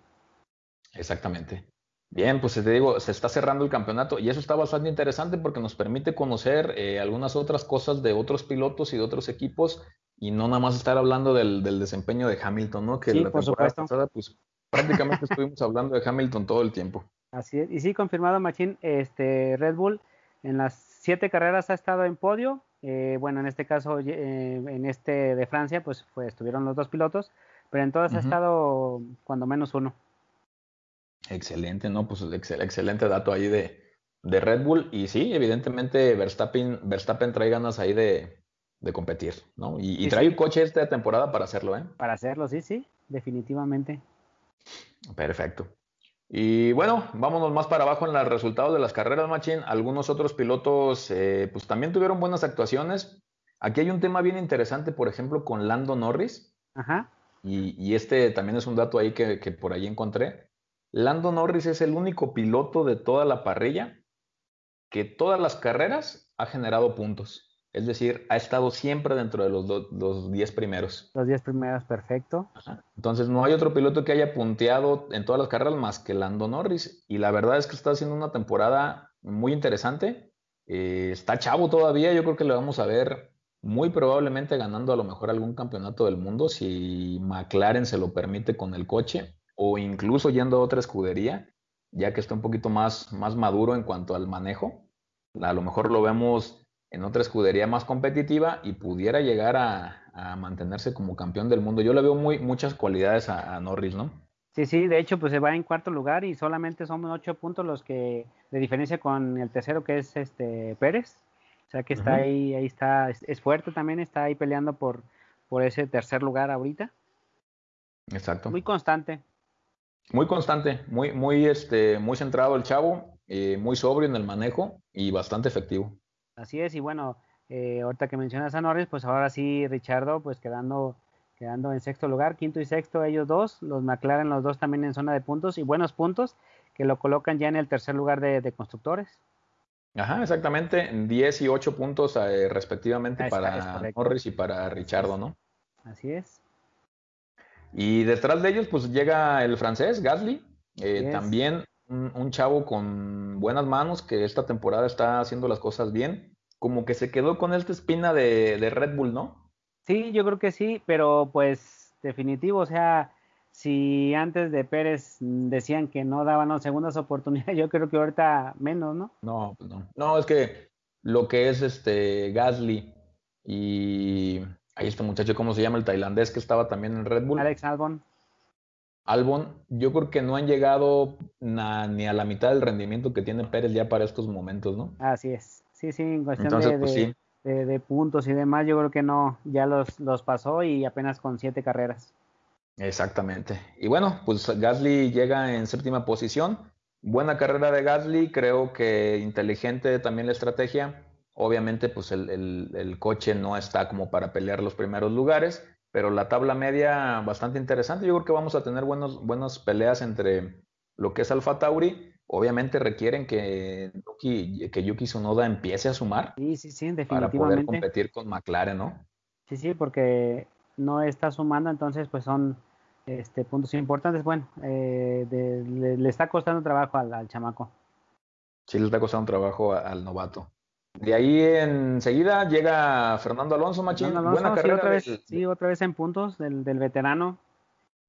Exactamente. Bien, pues te digo, se está cerrando el campeonato y eso está bastante interesante porque nos permite conocer eh, algunas otras cosas de otros pilotos y de otros equipos y no nada más estar hablando del, desempeño de Hamilton, ¿no? Que sí, la por supuesto. pasada, pues prácticamente estuvimos hablando de Hamilton todo el tiempo. Así es, y sí, confirmado, Machín, este Red Bull en las siete carreras ha estado en podio. Eh, bueno, en este caso, eh, en este de Francia, pues fue, estuvieron los dos pilotos, pero en todas ha estado cuando menos uno. Excelente, ¿no? Pues excelente dato ahí de, de, Red Bull. Y sí, evidentemente Verstappen, Verstappen trae ganas ahí de, de competir, ¿no? Y, trae un coche esta temporada para hacerlo, ¿eh? Para hacerlo, sí, sí, definitivamente. Perfecto. Y bueno, vámonos más para abajo en los resultados de las carreras, Machine. Algunos otros pilotos eh, pues también tuvieron buenas actuaciones. Aquí hay un tema bien interesante, por ejemplo, con Lando Norris, Ajá. Y, este también es un dato ahí que, que por ahí encontré. Lando Norris es el único piloto de toda la parrilla que todas las carreras ha generado puntos. Es decir, ha estado siempre dentro de los 10 primeros. Los 10 primeros, perfecto. Entonces, no hay otro piloto que haya punteado en todas las carreras más que Lando Norris. Y la verdad es que está haciendo una temporada muy interesante. Eh, está chavo todavía, yo creo que lo vamos a ver muy probablemente ganando a lo mejor algún campeonato del mundo si McLaren se lo permite con el coche o incluso yendo a otra escudería, ya que está un poquito más, más maduro en cuanto al manejo. A lo mejor lo vemos en otra escudería más competitiva y pudiera llegar a, mantenerse como campeón del mundo. Yo le veo muy, muchas cualidades a, Norris, ¿no? Sí, sí, de hecho, pues se va en cuarto lugar y solamente son ocho puntos los que de diferencia con el tercero que es este Pérez. O sea que está ahí, ahí está, es, fuerte también, está ahí peleando por, por ese tercer lugar ahorita. Exacto. Muy constante. Muy constante, muy, muy, este, muy centrado el chavo, eh, muy sobrio en el manejo y bastante efectivo. Así es, y bueno, eh, ahorita que mencionas a Norris, pues ahora sí, Richardo, pues quedando, quedando en sexto lugar, quinto y sexto ellos dos, los McLaren los dos también en zona de puntos y buenos puntos que lo colocan ya en el tercer lugar de, constructores. Ajá, exactamente, 10 y 8 puntos eh, respectivamente para Norris y para Richardo, ¿no? Así es. Y detrás de ellos, pues llega el francés, Gasly, eh, también un, chavo con buenas manos que esta temporada está haciendo las cosas bien. Como que se quedó con esta espina de, Red Bull, ¿no? Sí, yo creo que sí, pero pues definitivo, o sea, si antes de Pérez decían que no daban segundas oportunidades, yo creo que ahorita menos, ¿no? No, pues no. No, es que lo que es este Gasly y ahí este muchacho, ¿cómo se llama? El tailandés que estaba también en Red Bull. Alex Albon. Albon, yo creo que no han llegado ni a la mitad del rendimiento que tiene Pérez ya para estos momentos, ¿no? Así es. Sí, sí, en cuestión pues de, puntos y demás, yo creo que no, ya los, los pasó y apenas con siete carreras. Exactamente. Y bueno, pues Gasly llega en séptima posición. Buena carrera de Gasly, creo que inteligente también la estrategia. Obviamente, pues el, el coche no está como para pelear los primeros lugares, pero la tabla media bastante interesante. Yo creo que vamos a tener buenos, buenas peleas entre lo que es Alfa Tauri. Obviamente requieren que Yuki, que Yuki Tsunoda empiece a sumar sí, sí, sí, para poder competir con McLaren, ¿no? Sí, sí, porque no está sumando, entonces pues son este, puntos importantes. Bueno, eh, le, está costando trabajo al, chamaco. Sí, le está costando trabajo al novato. De ahí enseguida llega Fernando Alonso, Machín. Buena carrera. Otra, vez, sí, otra vez en puntos del, veterano.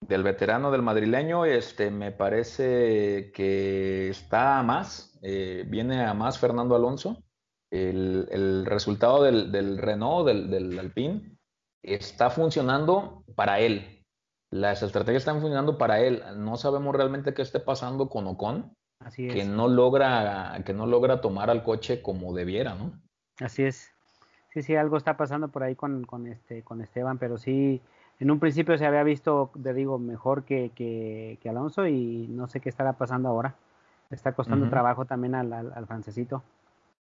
Del veterano del madrileño, este, me parece que está a más, eh, viene a más Fernando Alonso. El, resultado del, Renault, del, del, Alpine, está funcionando para él. Las estrategias están funcionando para él. No sabemos realmente qué esté pasando con Ocon que no logra, que no logra tomar al coche como debiera, ¿no? Así es. Sí, sí, algo está pasando por ahí con, con este, con Esteban, pero sí, en un principio se había visto, te digo, mejor que, que, Alonso y no sé qué estará pasando ahora. Le está costando trabajo también al, al, francesito.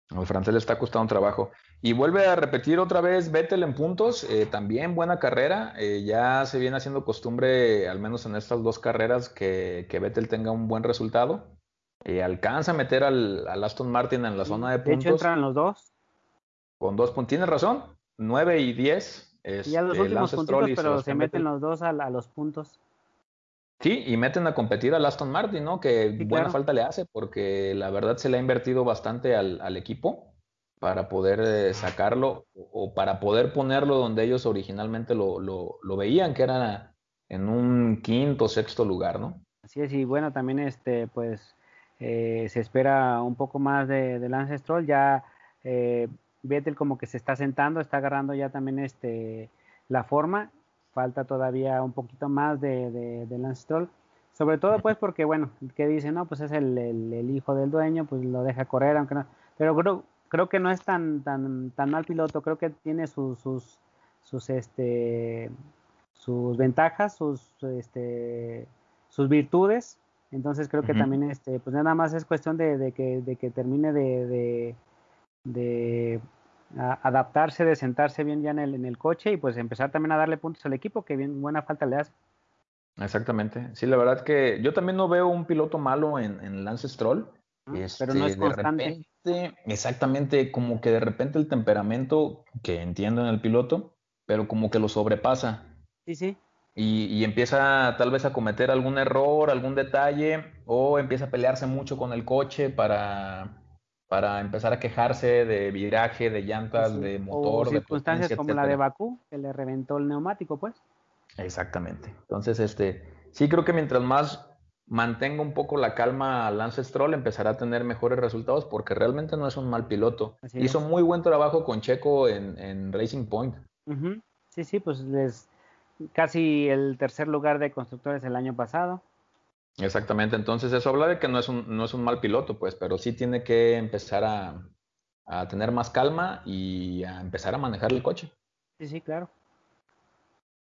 Al francés le está costando trabajo. Y vuelve a repetir otra vez Vettel en puntos, eh, también buena carrera. Eh, ya se viene haciendo costumbre, al menos en estas dos carreras, que, que Vettel tenga un buen resultado. Eh, alcanza a meter al, Aston Martin en la zona de puntos. De hecho, entran los dos. Con dos puntos. Tienes razón. 9 y 10. Es, ya los últimos puntos, pero se, meten los dos a, los puntos. Sí, y meten a competir al Aston Martin, ¿no? Que buena falta le hace, porque la verdad se le ha invertido bastante al, equipo para poder eh, sacarlo o para poder ponerlo donde ellos originalmente lo, lo, lo veían, que era en un quinto, sexto lugar, ¿no? Así es, y bueno, también este, pues eh, se espera un poco más de, de Lance Stroll, ya eh, Vettel como que se está sentando, está agarrando ya también este, la forma, falta todavía un poquito más de, de, Lance Stroll, sobre todo pues porque bueno, que dice, no, pues es el, el, hijo del dueño, pues lo deja correr, aunque no, pero creo, creo que no es tan, tan, tan mal piloto, creo que tiene sus, sus, sus, este, sus ventajas, sus, este, sus virtudes, entonces creo que también este, pues nada más es cuestión de, que, de que termine de, de, adaptarse, de sentarse bien ya en el, en el coche y pues empezar también a darle puntos al equipo, que bien buena falta le hace. Exactamente. Sí, la verdad que yo también no veo un piloto malo en, en Lance Stroll. pero no es este, constante. exactamente, como que de repente el temperamento que entiendo en el piloto, pero como que lo sobrepasa. Sí, sí. Y, y, empieza tal vez a cometer algún error, algún detalle, o empieza a pelearse mucho con el coche para, para empezar a quejarse de viraje, de llantas, de motor. O circunstancias como la de Bakú, que le reventó el neumático, pues. Exactamente. Entonces, este, sí creo que mientras más mantenga un poco la calma Lance Stroll, empezará a tener mejores resultados porque realmente no es un mal piloto. Hizo muy buen trabajo con Checo en, Racing Point. Sí, sí, pues es casi el tercer lugar de constructores el año pasado. Exactamente, entonces eso habla de que no es un, no es un mal piloto, pues, pero sí tiene que empezar a, a tener más calma y a empezar a manejar el coche. Sí, sí, claro.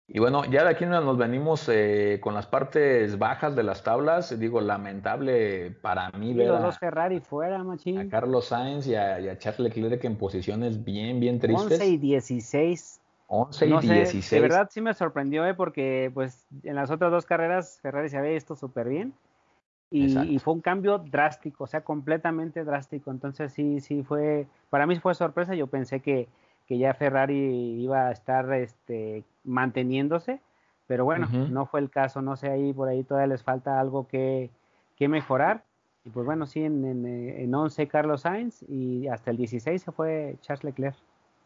Y bueno, ya de aquí nos venimos eh, con las partes bajas de las tablas. Digo, lamentable para mí ver a, Ferrari fuera, a Carlos Sainz y a, Charles Leclerc en posiciones bien, bien tristes. 11 y 16. 11 y 16. de verdad sí me sorprendió, eh, porque pues en las otras dos carreras Ferrari se había visto súper bien. Y, y, fue un cambio drástico, o sea, completamente drástico. Entonces sí, sí fue, para mí fue sorpresa. Yo pensé que, que ya Ferrari iba a estar este, manteniéndose, pero bueno, no fue el caso, no sé, ahí por ahí todavía les falta algo que, que mejorar. Y pues bueno, sí, en, en, en, 11 Carlos Sainz y hasta el 16 se fue Charles Leclerc.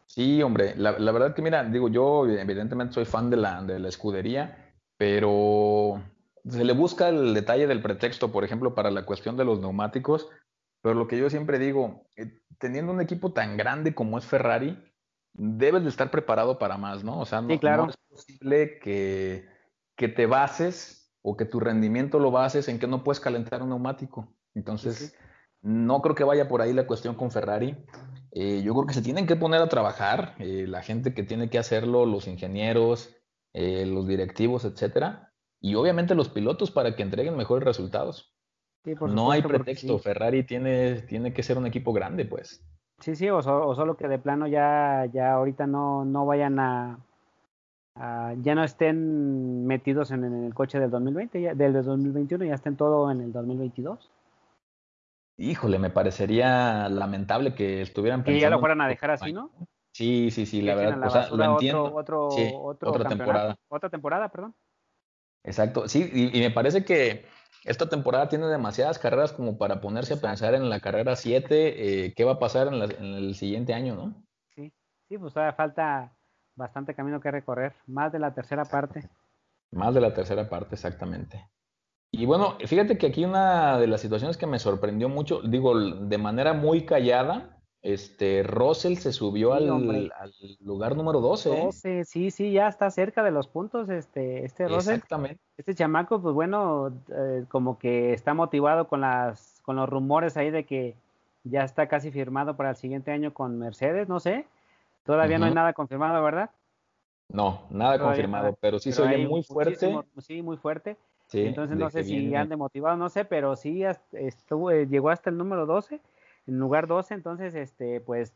Sí, hombre, la, la verdad que mira, digo, yo evidentemente soy fan de la, de la escudería, pero se le busca el detalle del pretexto, por ejemplo, para la cuestión de los neumáticos, pero lo que yo siempre digo, eh, teniendo un equipo tan grande como es Ferrari, debes de estar preparado para más, ¿no? O sea, no, es posible que, que, te bases o que tu rendimiento lo bases en que no puedes calentar un neumático. Entonces, no creo que vaya por ahí la cuestión con Ferrari. Eh, yo creo que se tienen que poner a trabajar, eh, la gente que tiene que hacerlo, los ingenieros, eh, los directivos, etcétera, y obviamente los pilotos para que entreguen mejores resultados. no hay pretexto, Ferrari tiene, tiene que ser un equipo grande, pues. Sí, sí, o, solo que de plano ya, ya ahorita no, no vayan a, ya no estén metidos en, el coche del 2020, ya, del 2021, ya estén todo en el 2022. Híjole, me parecería lamentable que estuvieran pensando. Que ya lo fueran a dejar así, ¿no? Sí, sí, sí, la verdad. O sea, lo entiendo. Otro, otra temporada. Otra temporada, perdón. Exacto, sí, y me parece que esta temporada tiene demasiadas carreras como para ponerse a pensar en la carrera 7, eh, qué va a pasar en, el siguiente año, ¿no? Sí, sí, pues todavía falta bastante camino que recorrer, más de la tercera parte. Más de la tercera parte, exactamente. Y bueno, fíjate que aquí una de las situaciones que me sorprendió mucho, digo, de manera muy callada, este, Russell se subió al, lugar número 12. 12, ¿eh? sí, sí, ya está cerca de los puntos, este, este Russell. Exactamente. Este chamaco, pues bueno, eh, como que está motivado con las, con los rumores ahí de que ya está casi firmado para el siguiente año con Mercedes, no sé. Todavía no hay nada confirmado, ¿verdad? No, nada confirmado, pero sí se oye muy fuerte. Sí, muy fuerte. Entonces no sé si ande motivado, no sé, pero sí estuvo, eh, llegó hasta el número 12 en lugar 12, entonces, este, pues,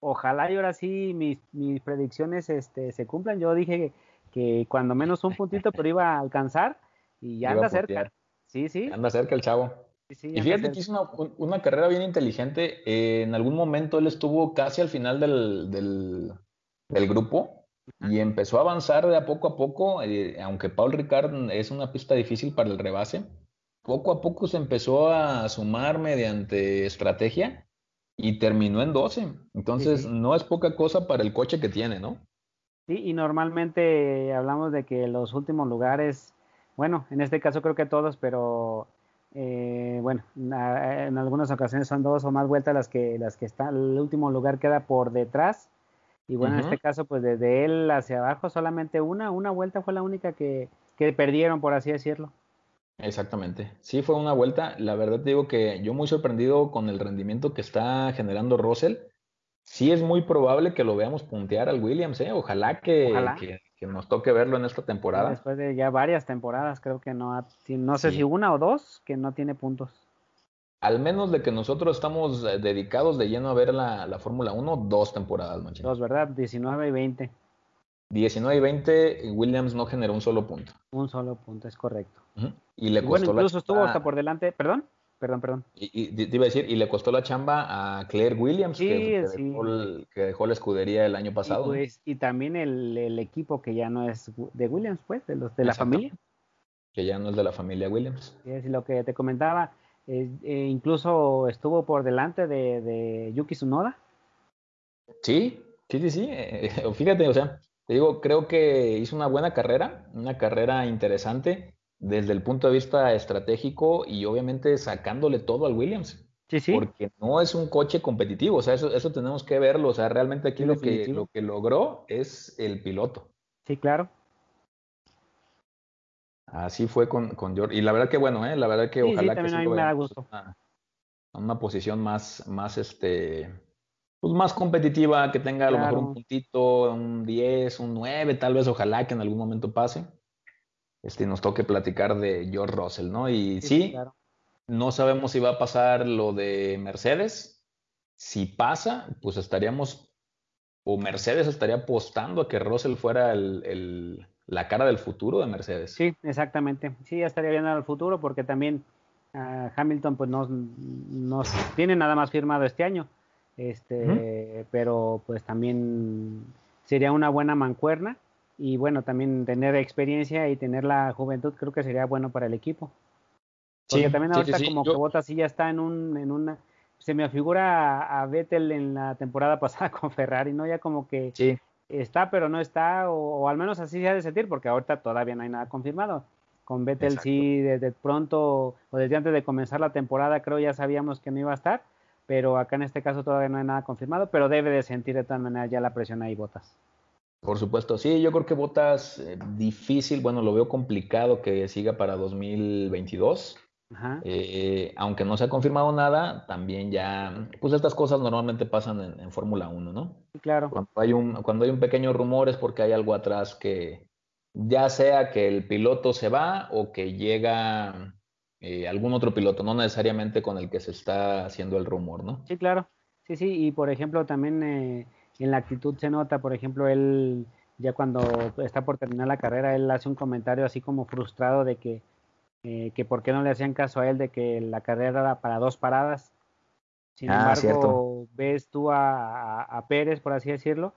ojalá y ahora sí mis, mis predicciones este, se cumplan. Yo dije que, cuando menos un puntito, pero iba a alcanzar y ya anda cerca. Sí, sí. Anda cerca el chavo. y fíjate que hizo una, carrera bien inteligente. Eh, en algún momento él estuvo casi al final del, del, grupo y empezó a avanzar de a poco a poco, eh, aunque Paul Ricard es una pista difícil para el rebase poco a poco se empezó a sumar mediante estrategia y terminó en 12. Entonces, no es poca cosa para el coche que tiene, ¿no? Sí, y normalmente hablamos de que los últimos lugares, bueno, en este caso creo que todos, pero eh, bueno, en algunas ocasiones son dos o más vueltas las que las que están, el último lugar queda por detrás. Y bueno, en este caso, pues desde él hacia abajo solamente una, una vuelta fue la única que, que perdieron, por así decirlo. Exactamente. Sí, fue una vuelta. La verdad te digo que yo muy sorprendido con el rendimiento que está generando Russell. Sí es muy probable que lo veamos puntear al Williams, ¿eh? Ojalá que, Que, nos toque verlo en esta temporada. Después de ya varias temporadas, creo que no, no sé si una o dos, que no tiene puntos. Al menos de que nosotros estamos eh, dedicados de lleno a ver la, la Fórmula 1, dos temporadas, Manchín. Dos, ¿verdad? 19 y 20. 19 y 20, Williams no generó un solo punto. Un solo punto, es correcto. Y le costó bueno, incluso estuvo hasta por delante, perdón, perdón, perdón. Y, te iba a decir, y le costó la chamba a Claire Williams, que, dejó la escudería el año pasado. Pues, y, también el, equipo que ya no es de Williams, pues, de los de la familia. Que ya no es de la familia Williams. Es lo que te comentaba, eh, eh, incluso estuvo por delante de, Yuki Tsunoda. Sí, sí, sí, sí. Eh, fíjate, o sea, te digo, creo que hizo una buena carrera, una carrera interesante desde el punto de vista estratégico y obviamente sacándole todo al Williams. Sí, sí. Porque no es un coche competitivo, o sea, eso, eso tenemos que verlo. O sea, realmente aquí lo que, lo que logró es el piloto. Sí, claro. Así fue con, con George. Y la verdad que bueno, ¿eh? la verdad que ojalá que sí me da gusto. Una, una, posición más, más este, pues más competitiva, que tenga a lo mejor un puntito, un 10, un 9, tal vez ojalá que en algún momento pase. Este, nos toque platicar de George Russell, ¿no? Y sí, no sabemos si va a pasar lo de Mercedes. Si pasa, pues estaríamos, o Mercedes estaría apostando a que Russell fuera el la cara del futuro de Mercedes. Sí, exactamente. Sí, ya estaría bien al futuro porque también ah, Hamilton pues no, no, tiene nada más firmado este año. Este, pero pues también sería una buena mancuerna y bueno, también tener experiencia y tener la juventud creo que sería bueno para el equipo. Porque también ahorita como que Bottas sí ya está en un en una se me figura a, a Vettel en la temporada pasada con Ferrari, ¿no? Ya como que sí está pero no está, o, al menos así se ha de sentir, porque ahorita todavía no hay nada confirmado. Con Vettel sí, desde pronto, o desde antes de comenzar la temporada, creo ya sabíamos que no iba a estar, pero acá en este caso todavía no hay nada confirmado, pero debe de sentir de todas maneras ya la presión ahí Botas. Por supuesto, sí, yo creo que Botas eh, difícil, bueno, lo veo complicado que siga para 2022. Eh, aunque no se ha confirmado nada, también ya, pues estas cosas normalmente pasan en, Fórmula 1, ¿no? Claro. Cuando hay, un, cuando hay un pequeño rumor es porque hay algo atrás que, ya sea que el piloto se va o que llega eh, algún otro piloto, no necesariamente con el que se está haciendo el rumor, ¿no? Sí, claro. Sí, sí, y por ejemplo también eh, en la actitud se nota, por ejemplo, él ya cuando está por terminar la carrera, él hace un comentario así como frustrado de que eh, que por qué no le hacían caso a él de que la carrera era para dos paradas. Sin ah, embargo, ves tú a, Pérez, por así decirlo,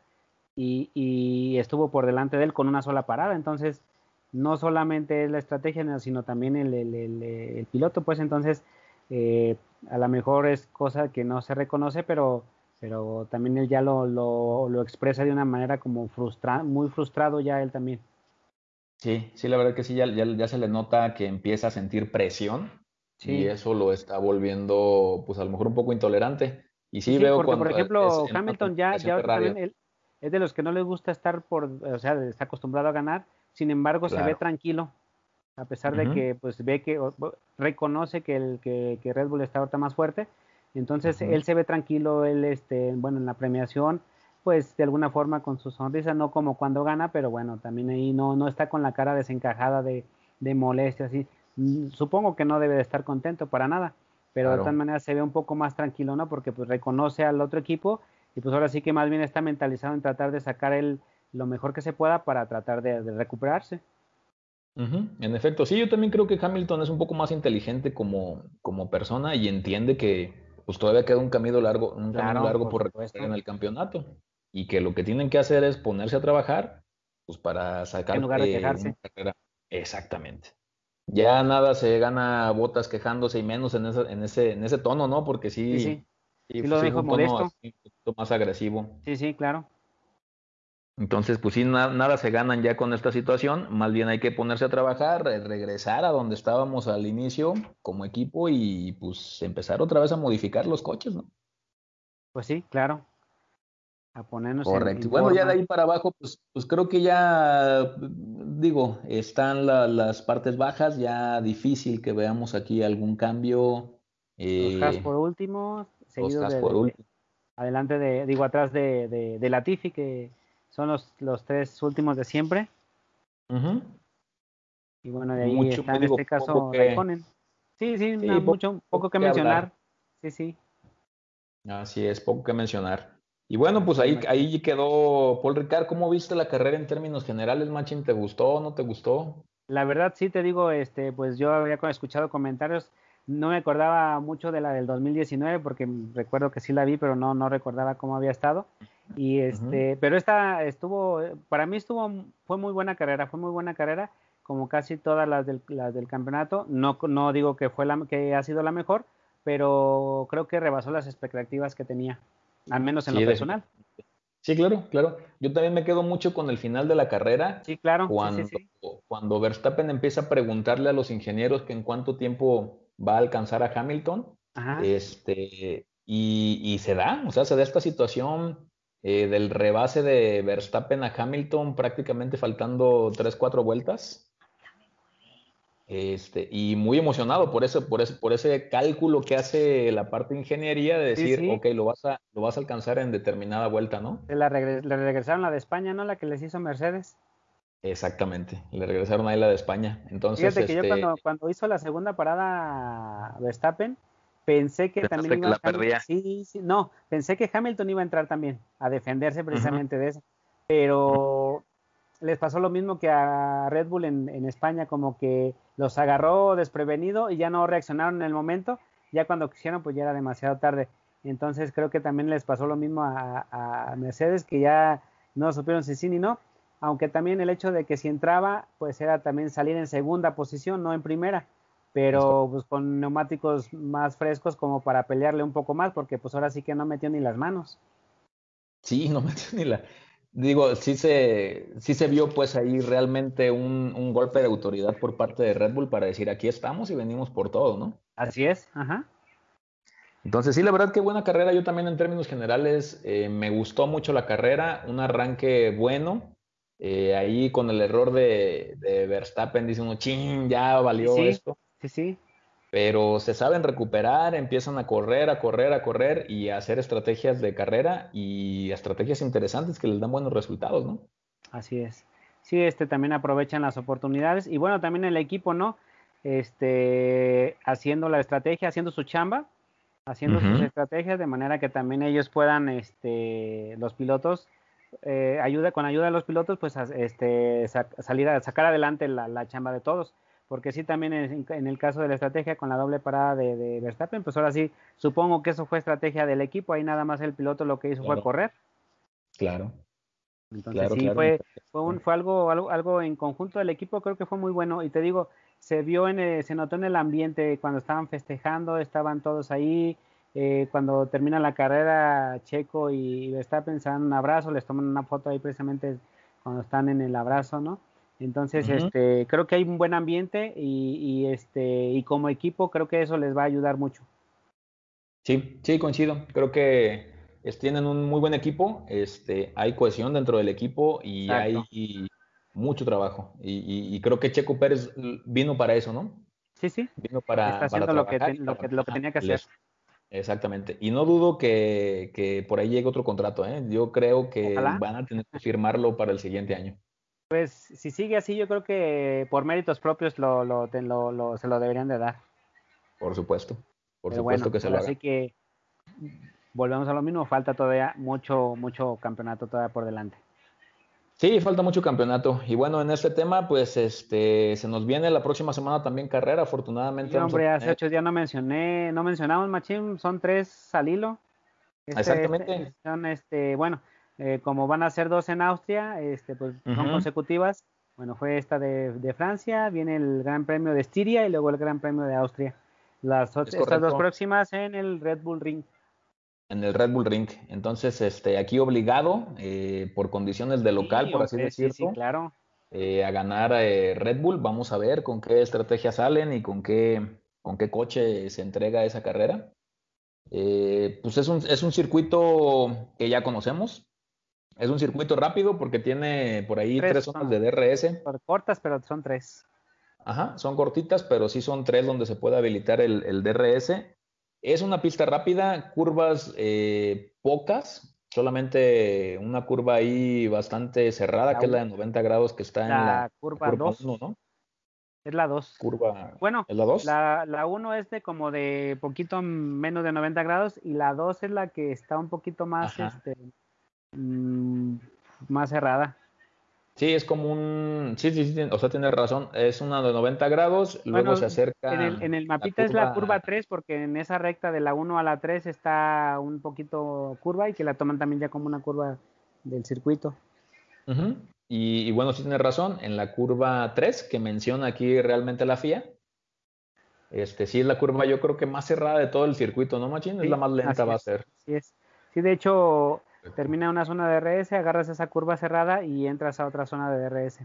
y, estuvo por delante de él con una sola parada. Entonces, no solamente es la estrategia, sino también el, piloto, pues entonces, eh, a lo mejor es cosa que no se reconoce, pero, pero también él ya lo, lo, lo expresa de una manera como frustra, muy frustrado ya él también. Sí, sí, la verdad que sí, ya, ya, se le nota que empieza a sentir presión y eso lo está volviendo, pues a lo mejor un poco intolerante. Y sí, veo porque, por ejemplo, Hamilton ya, ya también es de los que no les gusta estar por, o sea, está acostumbrado a ganar, sin embargo se ve tranquilo, a pesar de que pues ve que reconoce que el que, que, Red Bull está ahorita más fuerte, entonces él se ve tranquilo, él este, bueno, en la premiación pues de alguna forma con su sonrisa, no como cuando gana, pero bueno, también ahí no, no está con la cara desencajada de, de molestia, así. Mm, supongo que no debe de estar contento para nada, pero de tal manera se ve un poco más tranquilo, ¿no? Porque pues reconoce al otro equipo y pues ahora sí que más bien está mentalizado en tratar de sacar el, lo mejor que se pueda para tratar de, recuperarse. En efecto, sí, yo también creo que Hamilton es un poco más inteligente como, como persona y entiende que pues todavía queda un camino largo, un camino largo por, por en el campeonato y que lo que tienen que hacer es ponerse a trabajar pues para sacar en lugar de quejarse. Exactamente. Ya nada se gana botas quejándose y menos en ese, en ese, en ese tono, ¿no? Porque sí, sí, sí. lo dijo modesto. un poquito más agresivo. Sí, sí, claro. Entonces, pues sí, nada se ganan ya con esta situación, más bien hay que ponerse a trabajar, regresar a donde estábamos al inicio como equipo y pues empezar otra vez a modificar los coches, ¿no? Pues sí, claro a ponernos Correcto. bueno, ya de ahí para abajo, pues, pues creo que ya, digo, están las partes bajas, ya difícil que veamos aquí algún cambio. Eh, los por último, seguido de, por último. adelante de, digo, atrás de, de, de, Latifi, que son los, los tres últimos de siempre. Y bueno, de ahí está en este caso que... Sí, sí, mucho, poco que, mencionar. sí, sí. Así es, poco que mencionar. Y bueno, pues ahí, ahí quedó Paul Ricard. ¿Cómo viste la carrera en términos generales, Machín? ¿Te gustó o no te gustó? La verdad, sí te digo, este, pues yo había escuchado comentarios. No me acordaba mucho de la del 2019 porque recuerdo que sí la vi, pero no, no recordaba cómo había estado. Y este, pero esta estuvo, para mí estuvo, fue muy buena carrera, fue muy buena carrera, como casi todas las del, las del campeonato. No, no digo que fue la, que ha sido la mejor, pero creo que rebasó las expectativas que tenía al menos en lo personal. Sí, claro, claro. Yo también me quedo mucho con el final de la carrera. Sí, claro. Cuando, cuando Verstappen empieza a preguntarle a los ingenieros que en cuánto tiempo va a alcanzar a Hamilton. Este, y, se da, o sea, se da esta situación eh, del rebase de Verstappen a Hamilton prácticamente faltando 3, 4 vueltas. Este, y muy emocionado por eso, por ese, por ese cálculo que hace la parte de ingeniería de decir, ok, lo vas, a, lo vas a alcanzar en determinada vuelta, ¿no? Le, regresaron la de España, ¿no? La que les hizo Mercedes. Exactamente, le regresaron ahí la de España. Entonces, Fíjate que yo este cuando, cuando hizo la segunda parada Verstappen, pensé que también iba a Sí, sí, no, pensé que Hamilton iba a entrar también a defenderse precisamente de eso. Pero les pasó lo mismo que a Red Bull en, España, como que los agarró desprevenido y ya no reaccionaron en el momento, ya cuando quisieron pues ya era demasiado tarde. Entonces creo que también les pasó lo mismo a, Mercedes, que ya no supieron si sí ni no, aunque también el hecho de que si entraba, pues era también salir en segunda posición, no en primera, pero pues con neumáticos más frescos como para pelearle un poco más, porque pues ahora sí que no metió ni las manos. Sí, no metió ni la digo, sí se, sí se vio pues ahí realmente un, un, golpe de autoridad por parte de Red Bull para decir aquí estamos y venimos por todo, ¿no? Así es, ajá. Entonces sí, la verdad que buena carrera. Yo también en términos generales eh, me gustó mucho la carrera, un arranque bueno. Eh, ahí con el error de, de Verstappen dice uno, ching, ya valió esto. Sí, sí pero se saben recuperar, empiezan a correr, a correr, a correr y a hacer estrategias de carrera y estrategias interesantes que les dan buenos resultados, ¿no? Así es. Sí, este también aprovechan las oportunidades y bueno, también el equipo, ¿no? Este, haciendo la estrategia, haciendo su chamba, haciendo sus estrategias de manera que también ellos puedan, este, los pilotos, eh, ayuda, con ayuda de los pilotos, pues, este, salir a sacar adelante la chamba de todos porque sí también en, el caso de la estrategia con la doble parada de, Verstappen, pues ahora sí, supongo que eso fue estrategia del equipo, ahí nada más el piloto lo que hizo fue correr. Claro. Entonces sí, fue, fue, un, fue algo, algo, algo en conjunto del equipo, creo que fue muy bueno, y te digo, se vio en se notó en el ambiente cuando estaban festejando, estaban todos ahí, eh, cuando termina la carrera, Checo y Verstappen se dan un abrazo, les toman una foto ahí precisamente cuando están en el abrazo, ¿no? Entonces, este, creo que hay un buen ambiente y, este, y como equipo creo que eso les va a ayudar mucho. Sí, sí, coincido. Creo que tienen un muy buen equipo, este, hay cohesión dentro del equipo y hay mucho trabajo. Y, creo que Checo Pérez vino para eso, ¿no? Sí, sí. Vino para, Está haciendo lo, que lo, que, tenía que hacer. Exactamente. Y no dudo que, que, por ahí llegue otro contrato. ¿eh? Yo creo que van a tener que firmarlo para el siguiente año. Pues si sigue así, yo creo que por méritos propios lo, lo, lo, se lo deberían de dar. Por supuesto, por supuesto que se lo haga. Así que volvemos a lo mismo, falta todavía mucho, mucho campeonato todavía por delante. Sí, falta mucho campeonato. Y bueno, en este tema, pues este se nos viene la próxima semana también carrera, afortunadamente. Sí, hombre, hace ocho días no mencioné, no mencionamos Machín, son tres al hilo. Este, Exactamente. Este, son este, bueno, eh, como van a ser dos en Austria, este, pues son consecutivas. Bueno, fue esta de, Francia, viene el Gran Premio de Estiria y luego el Gran Premio de Austria. Las estas dos próximas en el Red Bull Ring. En el Red Bull Ring. Entonces, este, aquí obligado eh, por condiciones de local, por así decirlo. Sí, claro. Eh, a ganar Red Bull. Vamos a ver con qué estrategia salen y con qué, con qué coche se entrega esa carrera. pues es un, es un circuito que ya conocemos, es un circuito rápido porque tiene por ahí tres, zonas de DRS. Cortas, pero son tres. Ajá, son cortitas, pero sí son tres donde se puede habilitar el, DRS. Es una pista rápida, curvas eh, pocas, solamente una curva ahí bastante cerrada, que es la de 90 grados que está en la curva 2. ¿no? Es la 2. Curva. Bueno, ¿es la 2? La 1 es de como de poquito menos de 90 grados y la 2 es la que está un poquito más, este, mm, más cerrada. Sí, es como un. Sí, sí, sí, o sea, tienes razón. Es una de 90 grados, luego se acerca. En el, en el mapita es la curva 3, porque en esa recta de la 1 a la 3 está un poquito curva y que la toman también ya como una curva del circuito. y, bueno, sí tienes razón. En la curva 3, que menciona aquí realmente la FIA, este, sí es la curva, yo creo que más cerrada de todo el circuito, ¿no, Machín? es la más lenta, va a ser. Sí, es. Sí, de hecho, termina una zona de DRS, agarras esa curva cerrada y entras a otra zona de DRS.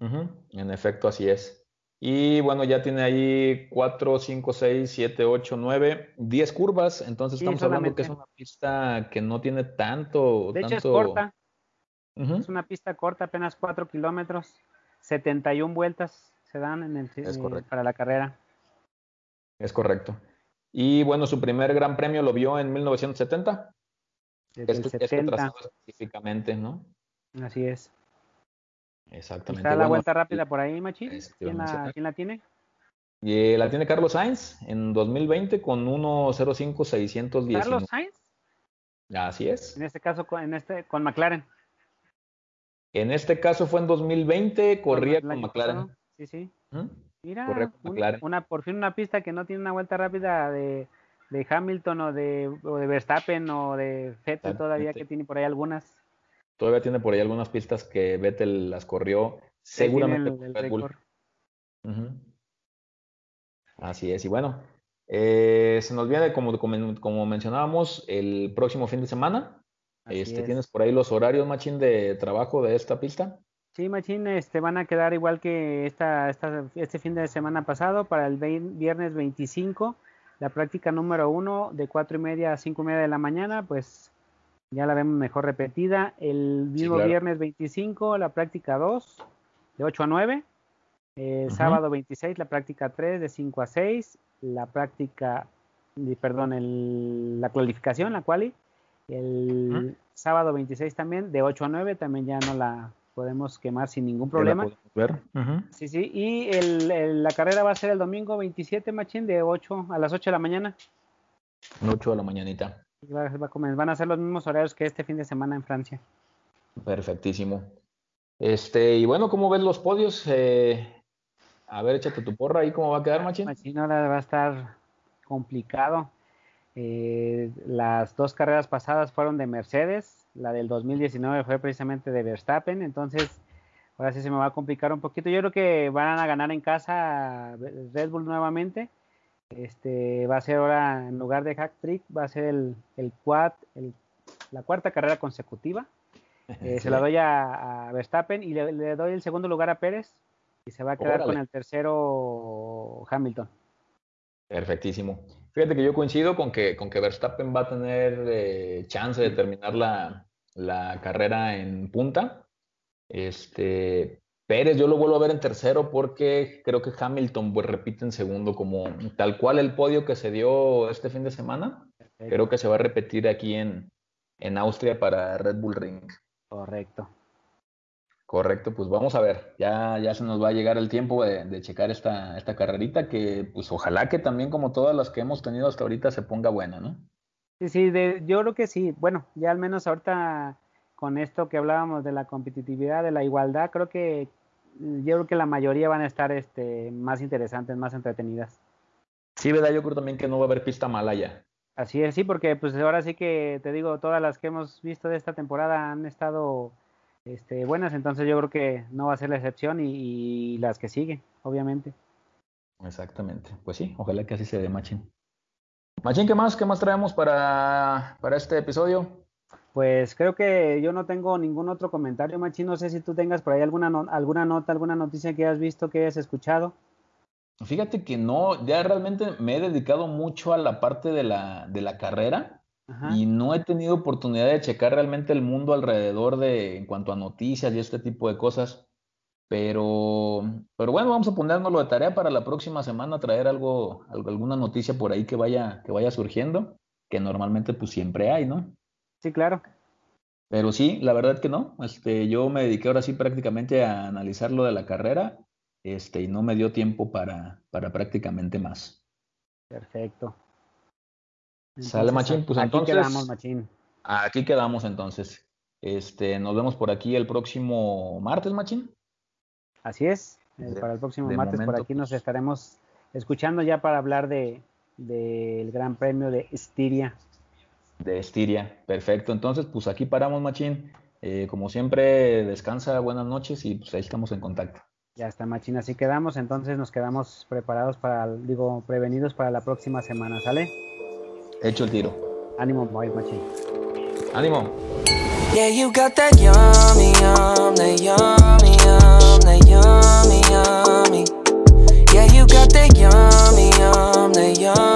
En efecto, así es. Y bueno, ya tiene ahí 4, 5, 6, 7, 8, 9, 10 curvas. Entonces estamos hablando que es una pista que no tiene tanto. De hecho, es corta. Es una pista corta, apenas 4 kilómetros. 71 vueltas se dan en el, eh, para la carrera. Es correcto. Y bueno, su primer gran premio lo vio en 1970 este, este específicamente, ¿no? Así es. Exactamente. ¿Está la vuelta rápida por ahí, Machín? Este, ¿Quién, la, tiene? Y, la tiene Carlos Sainz en 2020 con 1.05.610. ¿Carlos Sainz? Así es. En este caso, en este, con McLaren. En este caso fue en 2020, corría con, McLaren. Sí, sí. Mira, una, por fin una pista que no tiene una vuelta rápida de de Hamilton o de, de Verstappen o de Vettel todavía que tiene por ahí algunas. Todavía tiene por ahí algunas pistas que Vettel las corrió. Seguramente Así es, y bueno, eh, se nos viene, como, como, mencionábamos, el próximo fin de semana. este, ¿Tienes por ahí los horarios, Machín, de trabajo de esta pista? Sí, Machín, este, van a quedar igual que esta, esta, este fin de semana pasado, para el viernes 25 la práctica número uno de cuatro y media a cinco y media de la mañana, pues ya la vemos mejor repetida. El mismo viernes 25, la práctica 2, de 8 a 9. El sábado 26, la práctica 3, de 5 a 6. La práctica, perdón, el, la cualificación, la quali. El sábado 26 también, de 8 a 9, también ya no la podemos quemar sin ningún problema. Ver. Sí, sí, y el, la carrera va a ser el domingo 27, machín, de 8 a las 8 de la mañana. 8 de la mañanita. Van a ser los mismos horarios que este fin de semana en Francia. Perfectísimo. Este, y bueno, ¿cómo ves los podios? Eh, a ver, échate tu porra ahí, ¿cómo va a quedar, Machín? Machín ahora va a estar complicado. Eh, las dos carreras pasadas fueron de Mercedes, la del 2019 fue precisamente de Verstappen, entonces ahora sí se me va a complicar un poquito. Yo creo que van a ganar en casa Red Bull nuevamente. Este va a ser ahora en lugar de hack trick, va a ser el, el quad, la cuarta carrera consecutiva. Eh, se la doy a, Verstappen y le, doy el segundo lugar a Pérez y se va a quedar con el tercero Hamilton. Perfectísimo. Fíjate que yo coincido con que, con que Verstappen va a tener eh, chance de terminar la, la carrera en punta. Este, Pérez yo lo vuelvo a ver en tercero porque creo que Hamilton pues, repite en segundo como tal cual el podio que se dio este fin de semana. Creo que se va a repetir aquí en, en Austria para Red Bull Ring. Correcto. Correcto, pues vamos a ver, ya, ya se nos va a llegar el tiempo de, checar esta, esta carrerita que pues ojalá que también como todas las que hemos tenido hasta ahorita se ponga buena, ¿no? Sí, sí, de, yo creo que sí. Bueno, ya al menos ahorita con esto que hablábamos de la competitividad, de la igualdad, creo que yo creo que la mayoría van a estar este, más interesantes, más entretenidas. Sí, verdad, yo creo también que no va a haber pista mala ya. Así es, sí, porque pues ahora sí que te digo, todas las que hemos visto de esta temporada han estado este, buenas, entonces yo creo que no va a ser la excepción y, y las que siguen, obviamente. Exactamente, pues sí, ojalá que así se dé, Machín. Machín, ¿qué más? ¿Qué más traemos para, para este episodio? Pues creo que yo no tengo ningún otro comentario, Machín. No sé si tú tengas por ahí alguna, alguna nota, alguna noticia que hayas visto, que hayas escuchado. Fíjate que no, ya realmente me he dedicado mucho a la parte de la, de la carrera y no he tenido oportunidad de checar realmente el mundo alrededor de en cuanto a noticias y este tipo de cosas. Pero, pero bueno, vamos a ponernoslo de tarea para la próxima semana, traer algo, alguna noticia por ahí que vaya, que vaya surgiendo, que normalmente pues siempre hay, ¿no? Sí, claro. Pero sí, la verdad que no. Este, yo me dediqué ahora sí prácticamente a analizar lo de la carrera. este, y no me dio tiempo para, para prácticamente más. Perfecto. Sale Machín, pues aquí entonces. quedamos, Machín. Aquí quedamos entonces. Este, nos vemos por aquí el próximo martes, Machín. Así es. Eh, para el próximo martes por aquí nos pues. estaremos escuchando ya para hablar de del Gran Premio de Estiria. De Estiria, perfecto. Entonces, pues aquí paramos, Machín. Eh, como siempre, descansa, buenas noches y pues ahí estamos en contacto. Ya está, Machín. Así quedamos. Entonces nos quedamos preparados para, digo, prevenidos para la próxima semana, ¿sale? Hecho el tiro. Ánimo, Machín. Ánimo. Yeah, you got that yummy, yum, that yummy, yum, that yummy, yummy. Yeah, you got that yummy, yum, that yummy,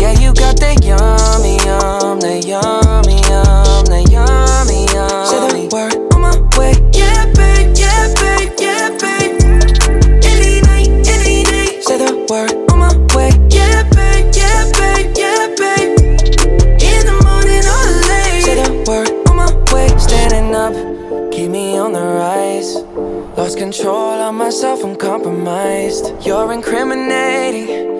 Yeah, you got that yummy, yum, that yummy, yum, that yummy, yum. Say the word on my way. Yeah, babe, yeah, babe, yeah, babe. Any night, any day. Say the word on my way. Yeah, babe, yeah, babe, yeah, babe. In the morning or late. Say the word on my way. Standing up, keep me on the rise. Lost control of myself, I'm compromised. You're incriminating